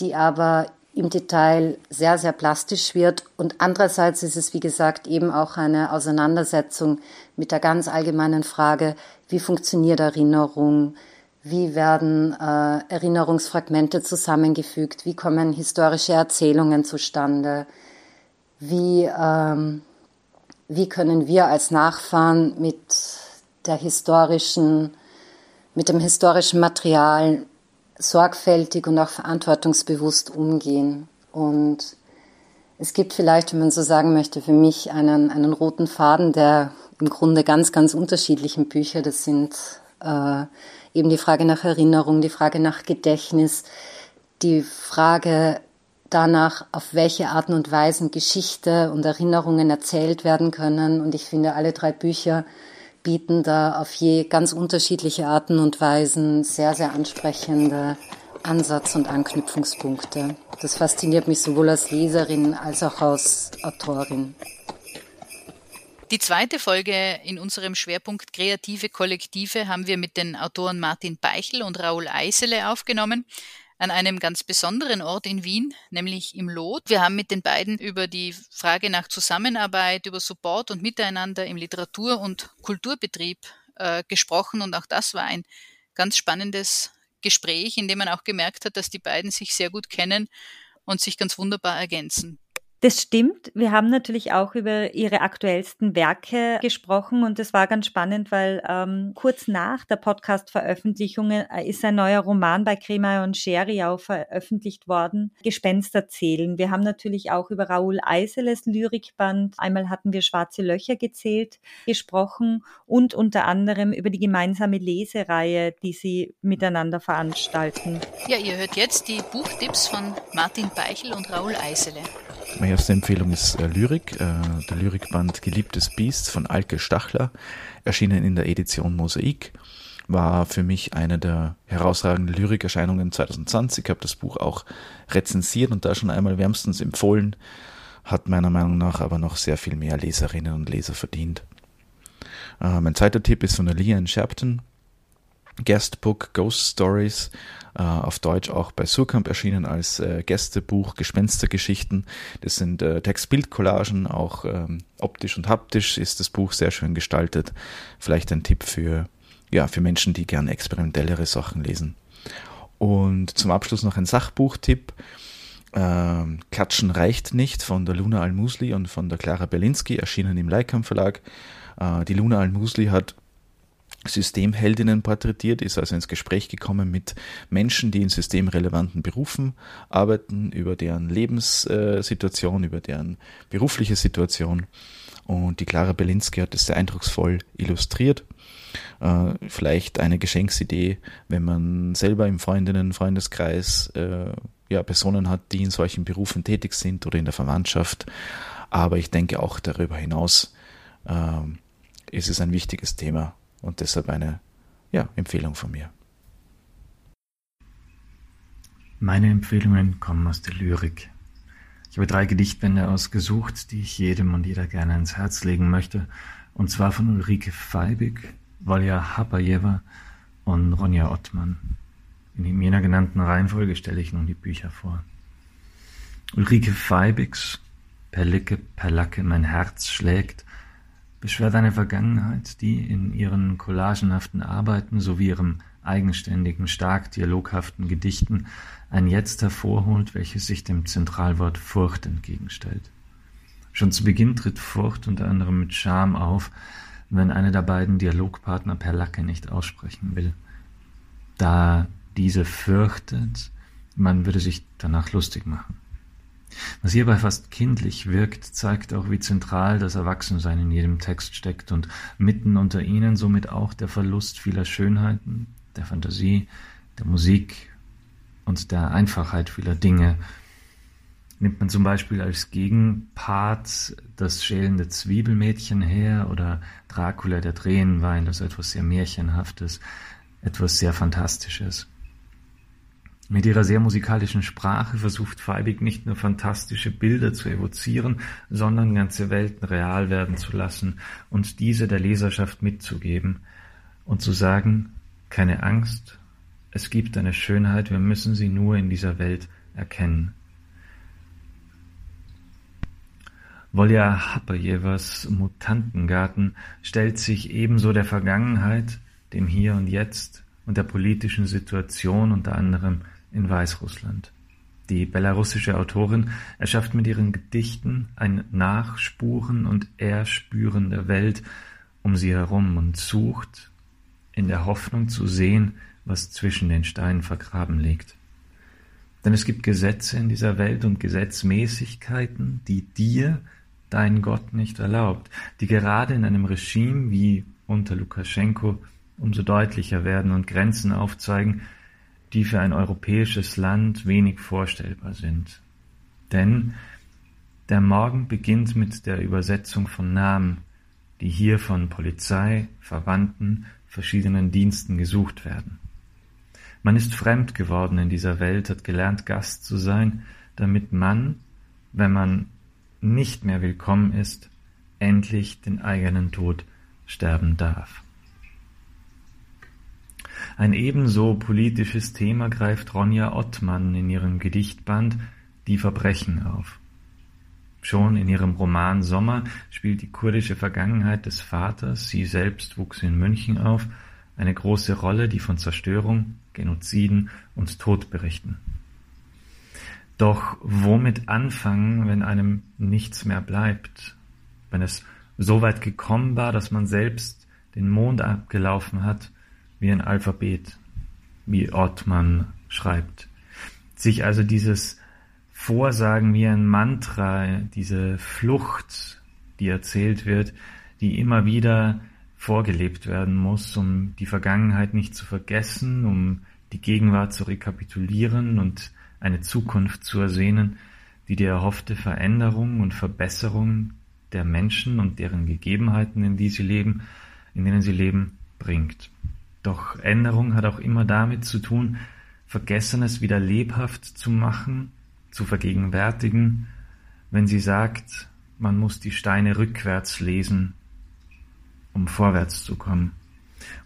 die aber im Detail sehr, sehr plastisch wird. Und andererseits ist es, wie gesagt, eben auch eine Auseinandersetzung mit der ganz allgemeinen Frage, wie funktioniert Erinnerung, wie werden äh, Erinnerungsfragmente zusammengefügt, wie kommen historische Erzählungen zustande, wie, ähm, wie können wir als Nachfahren mit der historischen, mit dem historischen Material sorgfältig und auch verantwortungsbewusst umgehen. Und es gibt vielleicht, wenn man so sagen möchte, für mich einen, einen roten Faden der im Grunde ganz, ganz unterschiedlichen Bücher. Das sind äh, eben die Frage nach Erinnerung, die Frage nach Gedächtnis, die Frage danach, auf welche Arten und Weisen Geschichte und Erinnerungen erzählt werden können. Und ich finde, alle drei Bücher bieten da auf je ganz unterschiedliche Arten und Weisen sehr, sehr ansprechende Ansatz- und Anknüpfungspunkte. Das fasziniert mich sowohl als Leserin als auch als Autorin. Die zweite Folge in unserem Schwerpunkt Kreative Kollektive haben wir mit den Autoren Martin Beichel und Raoul Eisele aufgenommen an einem ganz besonderen Ort in Wien, nämlich im Lot. Wir haben mit den beiden über die Frage nach Zusammenarbeit, über Support und Miteinander im Literatur- und Kulturbetrieb äh, gesprochen und auch das war ein ganz spannendes Gespräch, in dem man auch gemerkt hat, dass die beiden sich sehr gut kennen und sich ganz wunderbar ergänzen. Das stimmt. Wir haben natürlich auch über ihre aktuellsten Werke gesprochen und das war ganz spannend, weil ähm, kurz nach der Podcast-Veröffentlichung äh, ist ein neuer Roman bei Kremer und Sherry auch veröffentlicht worden, Gespenster zählen. Wir haben natürlich auch über Raoul Eiseles Lyrikband, einmal hatten wir Schwarze Löcher gezählt, gesprochen und unter anderem über die gemeinsame Lesereihe, die sie miteinander veranstalten. Ja, ihr hört jetzt die Buchtipps von Martin Beichel und Raoul Eisele. Meine erste Empfehlung ist äh, Lyrik, äh, der Lyrikband Geliebtes Biest von Alke Stachler, erschienen in der Edition Mosaik, war für mich eine der herausragenden Lyrikerscheinungen 2020. Ich habe das Buch auch rezensiert und da schon einmal wärmstens empfohlen, hat meiner Meinung nach aber noch sehr viel mehr Leserinnen und Leser verdient. Äh, mein zweiter Tipp ist von der Lian Sharpton, Guestbook Ghost Stories, äh, auf Deutsch auch bei Surkamp erschienen als äh, Gästebuch Gespenstergeschichten. Das sind äh, Text-Bild-Collagen, auch ähm, optisch und haptisch ist das Buch sehr schön gestaltet. Vielleicht ein Tipp für, ja, für Menschen, die gern experimentellere Sachen lesen. Und zum Abschluss noch ein Sachbuchtipp. Ähm, Klatschen reicht nicht von der Luna Al-Musli und von der Clara Berlinski, erschienen im Leikam Verlag. Äh, die Luna Al-Musli hat Systemheldinnen porträtiert, ist also ins Gespräch gekommen mit Menschen, die in systemrelevanten Berufen arbeiten, über deren Lebenssituation, über deren berufliche Situation. Und die Clara Belinsky hat das sehr eindrucksvoll illustriert. Äh, vielleicht eine Geschenksidee, wenn man selber im Freundinnen, Freundeskreis äh, ja, Personen hat, die in solchen Berufen tätig sind oder in der Verwandtschaft. Aber ich denke auch darüber hinaus äh, ist es ein wichtiges Thema, und deshalb eine ja, Empfehlung von mir. Meine Empfehlungen kommen aus der Lyrik. Ich habe drei Gedichtbände ausgesucht, die ich jedem und jeder gerne ins Herz legen möchte, und zwar von Ulrike Feibig, Volja Hapajewa und Ronja Ottmann. In jener genannten Reihenfolge stelle ich nun die Bücher vor. Ulrike Feibigs Perlicke, Perlacke, mein Herz schlägt beschwert eine Vergangenheit, die in ihren collagenhaften Arbeiten sowie ihrem eigenständigen, stark dialoghaften Gedichten ein Jetzt hervorholt, welches sich dem Zentralwort Furcht entgegenstellt. Schon zu Beginn tritt Furcht unter anderem mit Scham auf, wenn einer der beiden Dialogpartner per Lacke nicht aussprechen will. Da diese fürchtet, man würde sich danach lustig machen. Was hierbei fast kindlich wirkt, zeigt auch, wie zentral das Erwachsensein in jedem Text steckt und mitten unter ihnen somit auch der Verlust vieler Schönheiten, der Fantasie, der Musik und der Einfachheit vieler Dinge. Nimmt man zum Beispiel als Gegenpart das schälende Zwiebelmädchen her oder Dracula der Tränenwein, das etwas sehr Märchenhaftes, etwas sehr Fantastisches. Mit ihrer sehr musikalischen Sprache versucht Feibig nicht nur fantastische Bilder zu evozieren, sondern ganze Welten real werden zu lassen und diese der Leserschaft mitzugeben und zu sagen, keine Angst, es gibt eine Schönheit, wir müssen sie nur in dieser Welt erkennen. Volja Hapajewas Mutantengarten stellt sich ebenso der Vergangenheit, dem Hier und Jetzt und der politischen Situation unter anderem in Weißrussland. Die belarussische Autorin erschafft mit ihren Gedichten ein Nachspuren und Erspüren der Welt um sie herum und sucht, in der Hoffnung zu sehen, was zwischen den Steinen vergraben liegt. Denn es gibt Gesetze in dieser Welt und Gesetzmäßigkeiten, die dir dein Gott nicht erlaubt, die gerade in einem Regime wie unter Lukaschenko umso deutlicher werden und Grenzen aufzeigen, die für ein europäisches Land wenig vorstellbar sind. Denn der Morgen beginnt mit der Übersetzung von Namen, die hier von Polizei, Verwandten, verschiedenen Diensten gesucht werden. Man ist fremd geworden in dieser Welt, hat gelernt, Gast zu sein, damit man, wenn man nicht mehr willkommen ist, endlich den eigenen Tod sterben darf. Ein ebenso politisches Thema greift Ronja Ottmann in ihrem Gedichtband Die Verbrechen auf. Schon in ihrem Roman Sommer spielt die kurdische Vergangenheit des Vaters, sie selbst wuchs in München auf, eine große Rolle, die von Zerstörung, Genoziden und Tod berichten. Doch womit anfangen, wenn einem nichts mehr bleibt? Wenn es so weit gekommen war, dass man selbst den Mond abgelaufen hat, wie ein Alphabet, wie Ottmann schreibt. Sich also dieses Vorsagen wie ein Mantra, diese Flucht, die erzählt wird, die immer wieder vorgelebt werden muss, um die Vergangenheit nicht zu vergessen, um die Gegenwart zu rekapitulieren und eine Zukunft zu ersehnen, die die erhoffte Veränderung und Verbesserung der Menschen und deren Gegebenheiten, in die sie leben, in denen sie leben, bringt. Doch Änderung hat auch immer damit zu tun, Vergessenes wieder lebhaft zu machen, zu vergegenwärtigen, wenn sie sagt, man muss die Steine rückwärts lesen, um vorwärts zu kommen,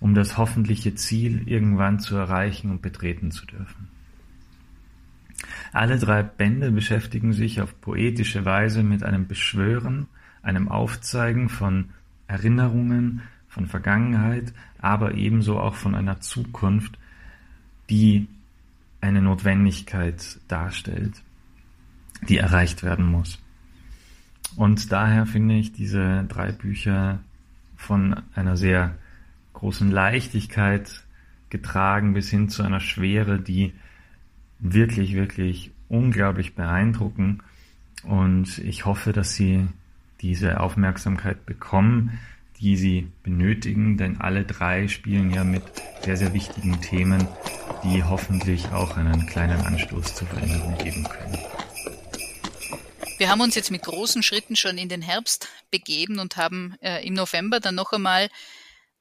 um das hoffentliche Ziel irgendwann zu erreichen und betreten zu dürfen. Alle drei Bände beschäftigen sich auf poetische Weise mit einem Beschwören, einem Aufzeigen von Erinnerungen, von Vergangenheit, aber ebenso auch von einer Zukunft, die eine Notwendigkeit darstellt, die erreicht werden muss. Und daher finde ich diese drei Bücher von einer sehr großen Leichtigkeit getragen bis hin zu einer Schwere, die wirklich, wirklich unglaublich beeindrucken. Und ich hoffe, dass Sie diese Aufmerksamkeit bekommen, die sie benötigen, denn alle drei spielen ja mit sehr, sehr wichtigen Themen, die hoffentlich auch einen kleinen Anstoß zur Veränderung geben können. Wir haben uns jetzt mit großen Schritten schon in den Herbst begeben und haben äh, im November dann noch einmal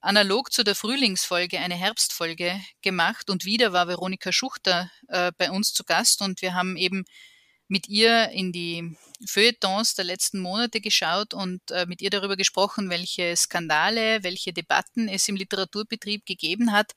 analog zu der Frühlingsfolge eine Herbstfolge gemacht und wieder war Veronika Schuchter äh, bei uns zu Gast und wir haben eben mit ihr in die Feuilletons der letzten Monate geschaut und äh, mit ihr darüber gesprochen, welche Skandale, welche Debatten es im Literaturbetrieb gegeben hat,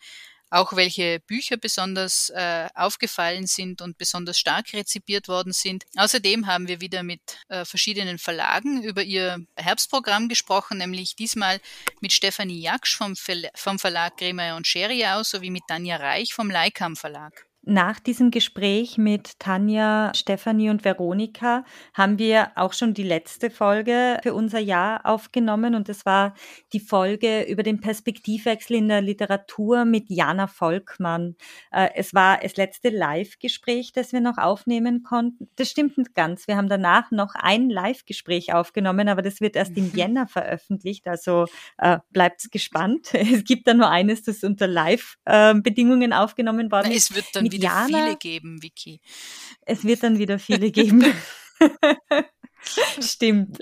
auch welche Bücher besonders äh, aufgefallen sind und besonders stark rezipiert worden sind. Außerdem haben wir wieder mit äh, verschiedenen Verlagen über ihr Herbstprogramm gesprochen, nämlich diesmal mit Stefanie Jaksch vom, Ver vom Verlag Gremer und Scheriau sowie mit Tanja Reich vom Leikam Verlag. Nach diesem Gespräch mit Tanja, Stefanie und Veronika haben wir auch schon die letzte Folge für unser Jahr aufgenommen und es war die Folge über den Perspektivwechsel in der Literatur mit Jana Volkmann. Äh, es war das letzte Live-Gespräch, das wir noch aufnehmen konnten. Das stimmt nicht ganz. Wir haben danach noch ein Live-Gespräch aufgenommen, aber das wird erst im. Jänner veröffentlicht, also äh, bleibt gespannt. Es gibt da nur eines, das unter Live-Bedingungen äh, aufgenommen worden ist. Es wird dann wieder Jana, viele geben, Vicky. Es wird dann wieder viele geben. Stimmt.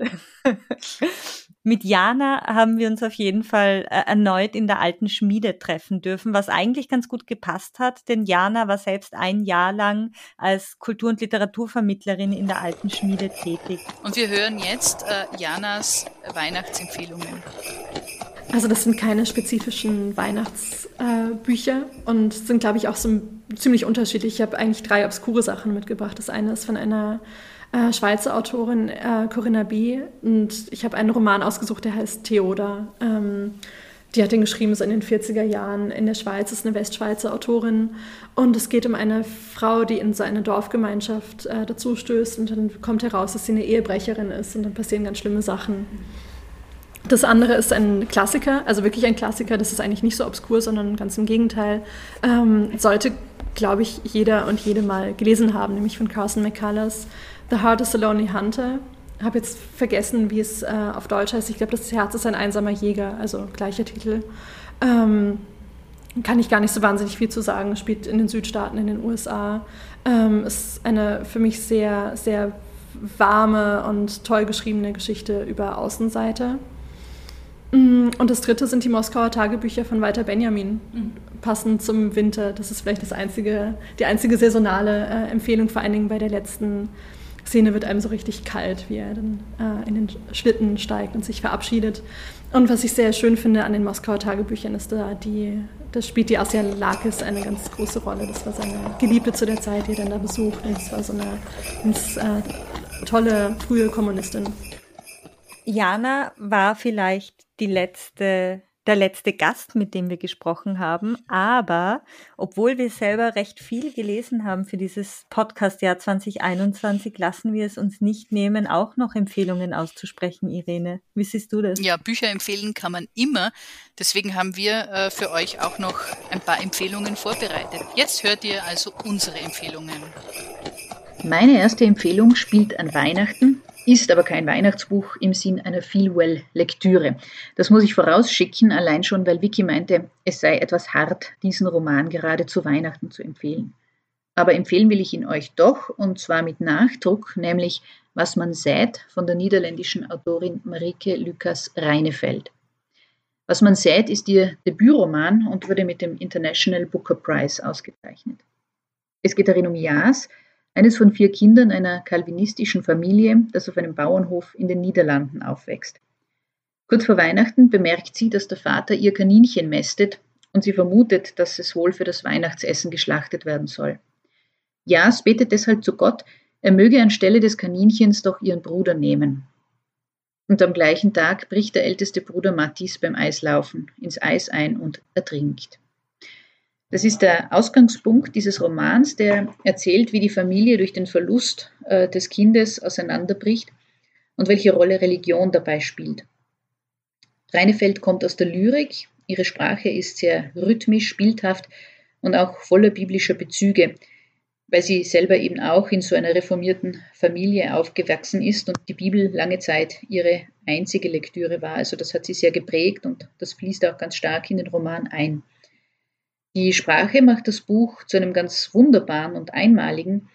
Mit Jana haben wir uns auf jeden Fall äh, erneut in der alten Schmiede treffen dürfen, was eigentlich ganz gut gepasst hat, denn Jana war selbst ein Jahr lang als Kultur- und Literaturvermittlerin in der alten Schmiede tätig. Und wir hören jetzt äh, Janas Weihnachtsempfehlungen. Also das sind keine spezifischen Weihnachtsbücher äh, und sind, glaube ich, auch so ziemlich unterschiedlich. Ich habe eigentlich drei obskure Sachen mitgebracht. Das eine ist von einer äh, Schweizer Autorin, äh, Corinna B. Und ich habe einen Roman ausgesucht, der heißt Theoda. Ähm, die hat den geschrieben so in den 40er Jahren in der Schweiz, ist eine Westschweizer Autorin. Und es geht um eine Frau, die in so eine Dorfgemeinschaft äh, dazu und dann kommt heraus, dass sie eine Ehebrecherin ist und dann passieren ganz schlimme Sachen. Das andere ist ein Klassiker, also wirklich ein Klassiker. Das ist eigentlich nicht so obskur, sondern ganz im Gegenteil. Ähm, sollte, glaube ich, jeder und jede mal gelesen haben, nämlich von Carson McCullers The Heart is a Lonely Hunter. Ich habe jetzt vergessen, wie es äh, auf Deutsch heißt. Ich glaube, das Herz ist ein einsamer Jäger, also gleicher Titel. Ähm, kann ich gar nicht so wahnsinnig viel zu sagen. Spielt in den Südstaaten, in den USA. Ähm, ist eine für mich sehr, sehr warme und toll geschriebene Geschichte über Außenseite. Mm, und das dritte sind die Moskauer Tagebücher von Walter Benjamin, mhm. passend zum Winter. Das ist vielleicht das einzige, die einzige saisonale äh, Empfehlung, vor allen Dingen bei der letzten Szene wird einem so richtig kalt, wie er dann äh, in den Schlitten steigt und sich verabschiedet. Und was ich sehr schön finde an den Moskauer Tagebüchern ist, da die, das spielt die Asia Lakis eine ganz große Rolle. Das war seine Geliebte zu der Zeit, die er dann da besucht. Und das war so eine ganz äh, tolle frühe Kommunistin. Jana war vielleicht die letzte der letzte Gast, mit dem wir gesprochen haben. Aber obwohl wir selber recht viel gelesen haben für dieses Podcast-Jahr 2021, lassen wir es uns nicht nehmen, auch noch Empfehlungen auszusprechen, Irene. Wie siehst du das? Ja, Bücher empfehlen kann man immer. Deswegen haben wir äh, für euch auch noch ein paar Empfehlungen vorbereitet. Jetzt hört ihr also unsere Empfehlungen. Meine erste Empfehlung spielt an Weihnachten ist aber kein Weihnachtsbuch im Sinn einer Feelwell-Lektüre. Das muss ich vorausschicken, allein schon, weil Vicky meinte, es sei etwas hart, diesen Roman gerade zu Weihnachten zu empfehlen. Aber empfehlen will ich ihn euch doch, und zwar mit Nachdruck, nämlich Was man sät von der niederländischen Autorin Marike Lukas Reinefeld. Was man sät ist ihr Debütroman und wurde mit dem International Booker Prize ausgezeichnet. Es geht darin um Jas, eines von vier Kindern einer kalvinistischen Familie, das auf einem Bauernhof in den Niederlanden aufwächst. Kurz vor Weihnachten bemerkt sie, dass der Vater ihr Kaninchen mästet und sie vermutet, dass es wohl für das Weihnachtsessen geschlachtet werden soll. Jas betet deshalb zu Gott, er möge anstelle des Kaninchens doch ihren Bruder nehmen. Und am gleichen Tag bricht der älteste Bruder Mattis beim Eislaufen ins Eis ein und ertrinkt. Das ist der Ausgangspunkt dieses Romans, der erzählt, wie die Familie durch den Verlust äh, des Kindes auseinanderbricht und welche Rolle Religion dabei spielt. Reinefeld kommt aus der Lyrik, ihre Sprache ist sehr rhythmisch, bildhaft und auch voller biblischer Bezüge, weil sie selber eben auch in so einer reformierten Familie aufgewachsen ist und die Bibel lange Zeit ihre einzige Lektüre war. Also das hat sie sehr geprägt und das fließt auch ganz stark in den Roman ein. Die Sprache macht das Buch zu einem ganz wunderbaren und einmaligen,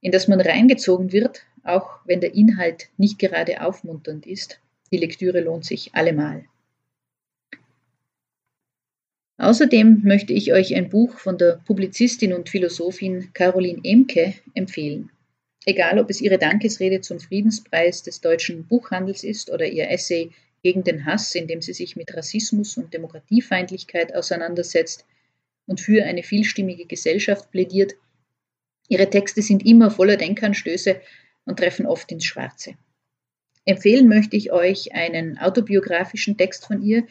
in das man reingezogen wird, auch wenn der Inhalt nicht gerade aufmunternd ist. Die Lektüre lohnt sich allemal. Außerdem möchte ich euch ein Buch von der Publizistin und Philosophin Caroline Emke empfehlen. Egal, ob es ihre Dankesrede zum Friedenspreis des deutschen Buchhandels ist oder ihr Essay gegen den Hass, in dem sie sich mit Rassismus und Demokratiefeindlichkeit auseinandersetzt, und für eine vielstimmige Gesellschaft plädiert. Ihre Texte sind immer voller Denkanstöße und treffen oft ins Schwarze. Empfehlen möchte ich euch einen autobiografischen Text von ihr,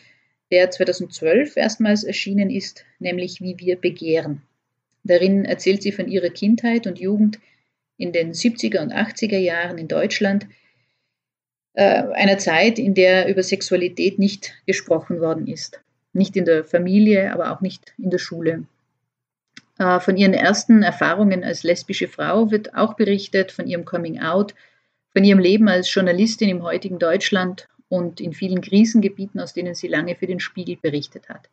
der 2012 erstmals erschienen ist, nämlich Wie wir begehren. Darin erzählt sie von ihrer Kindheit und Jugend in den 70er und 80er Jahren in Deutschland, äh, einer Zeit, in der über Sexualität nicht gesprochen worden ist. Nicht in der Familie, aber auch nicht in der Schule. Äh, von ihren ersten Erfahrungen als lesbische Frau wird auch berichtet, von ihrem Coming Out, von ihrem Leben als Journalistin im heutigen Deutschland und in vielen Krisengebieten, aus denen sie lange für den Spiegel berichtet hat.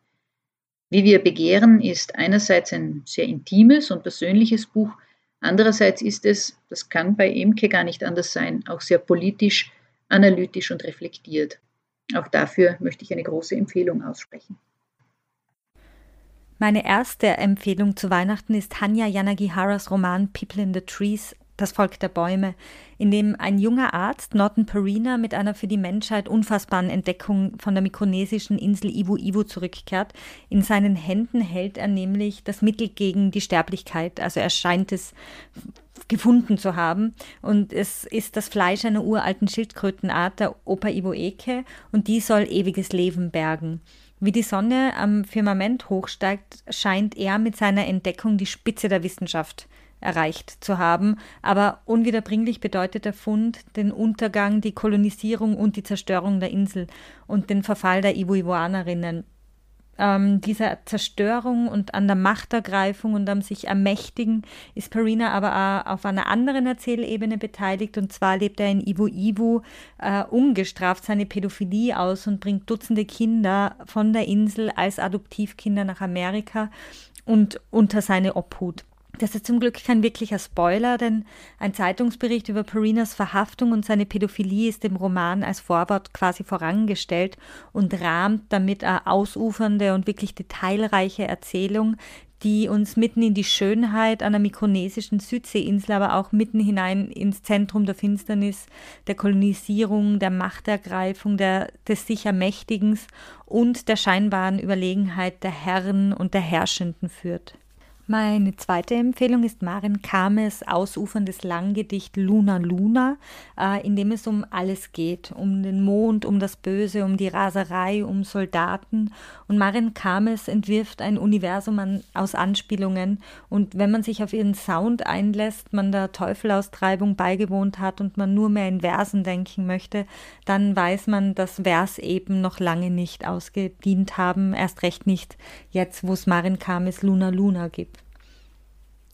Wie wir begehren ist einerseits ein sehr intimes und persönliches Buch, andererseits ist es, das kann bei Emke gar nicht anders sein, auch sehr politisch, analytisch und reflektiert. Auch dafür möchte ich eine große Empfehlung aussprechen. Meine erste Empfehlung zu Weihnachten ist Hanya Yanagiharas Roman People in the Trees, das Volk der Bäume, in dem ein junger Arzt, Norton Perina, mit einer für die Menschheit unfassbaren Entdeckung von der mikronesischen Insel Ibu Ibu zurückkehrt. In seinen Händen hält er nämlich das Mittel gegen die Sterblichkeit. Also er scheint es gefunden zu haben. Und es ist das Fleisch einer uralten Schildkrötenart, der Opa Iboeke, und die soll ewiges Leben bergen. Wie die Sonne am Firmament hochsteigt, scheint er mit seiner Entdeckung die Spitze der Wissenschaft erreicht zu haben, aber unwiederbringlich bedeutet der Fund den Untergang, die Kolonisierung und die Zerstörung der Insel und den Verfall der Ivoivoanerinnen ähm, dieser Zerstörung und an der Machtergreifung und am sich ermächtigen ist Perina aber auch auf einer anderen Erzählebene beteiligt und zwar lebt er in Ibu Ibu äh, ungestraft seine Pädophilie aus und bringt Dutzende Kinder von der Insel als Adoptivkinder nach Amerika und unter seine Obhut. Das ist zum Glück kein wirklicher Spoiler, denn ein Zeitungsbericht über Perinas Verhaftung und seine Pädophilie ist dem Roman als Vorwort quasi vorangestellt und rahmt damit eine ausufernde und wirklich detailreiche Erzählung, die uns mitten in die Schönheit einer mikronesischen Südseeinsel, aber auch mitten hinein ins Zentrum der Finsternis, der Kolonisierung, der Machtergreifung, der, des sich Ermächtigens und der scheinbaren Überlegenheit der Herren und der Herrschenden führt. Meine zweite Empfehlung ist Maren Kames ausuferndes Langgedicht Luna Luna, äh, in dem es um alles geht, um den Mond, um das Böse, um die Raserei, um Soldaten. Und Maren Kames entwirft ein Universum an, aus Anspielungen. Und wenn man sich auf ihren Sound einlässt, man der Teufelaustreibung beigewohnt hat und man nur mehr in Versen denken möchte, dann weiß man, dass Vers eben noch lange nicht ausgedient haben, erst recht nicht jetzt, wo es Maren Kames Luna Luna gibt.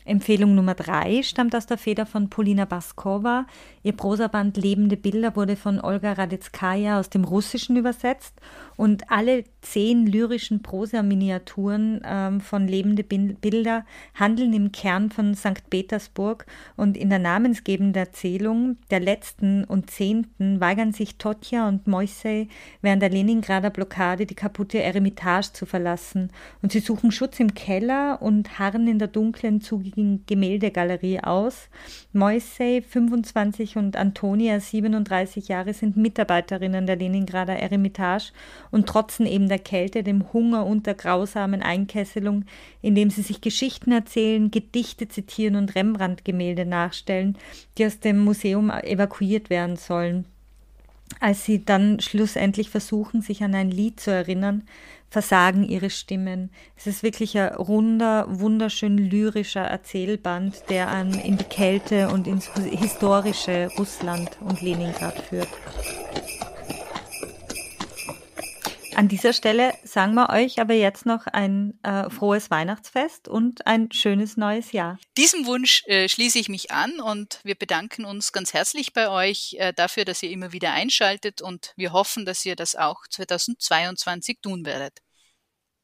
Empfehlung Nummer drei stammt aus der Feder von Polina Baskova. Ihr Prosaband Lebende Bilder wurde von Olga Radetskaya aus dem Russischen übersetzt und alle zehn lyrischen Prosa-Miniaturen ähm, von Lebende Bilder handeln im Kern von St. Petersburg und in der namensgebenden Erzählung der letzten und zehnten weigern sich Totja und Moisei während der Leningrader Blockade die kaputte Eremitage zu verlassen und sie suchen Schutz im Keller und harren in der dunklen, zugigen Gemäldegalerie aus. Moisei, 25 und Antonia, 37 Jahre, sind Mitarbeiterinnen der Leningrader Eremitage und trotzen eben der Kälte, dem Hunger und der grausamen Einkesselung, indem sie sich Geschichten erzählen, Gedichte zitieren und Rembrandt-Gemälde nachstellen, die aus dem Museum evakuiert werden sollen. Als sie dann schlussendlich versuchen, sich an ein Lied zu erinnern, versagen ihre Stimmen. Es ist wirklich ein runder, wunderschön lyrischer Erzählband, der an in die Kälte und ins historische Russland und Leningrad führt. An dieser Stelle sagen wir euch aber jetzt noch ein äh, frohes Weihnachtsfest und ein schönes neues Jahr. Diesem Wunsch äh, schließe ich mich an und wir bedanken uns ganz herzlich bei euch äh, dafür, dass ihr immer wieder einschaltet und wir hoffen, dass ihr das auch 2022 tun werdet.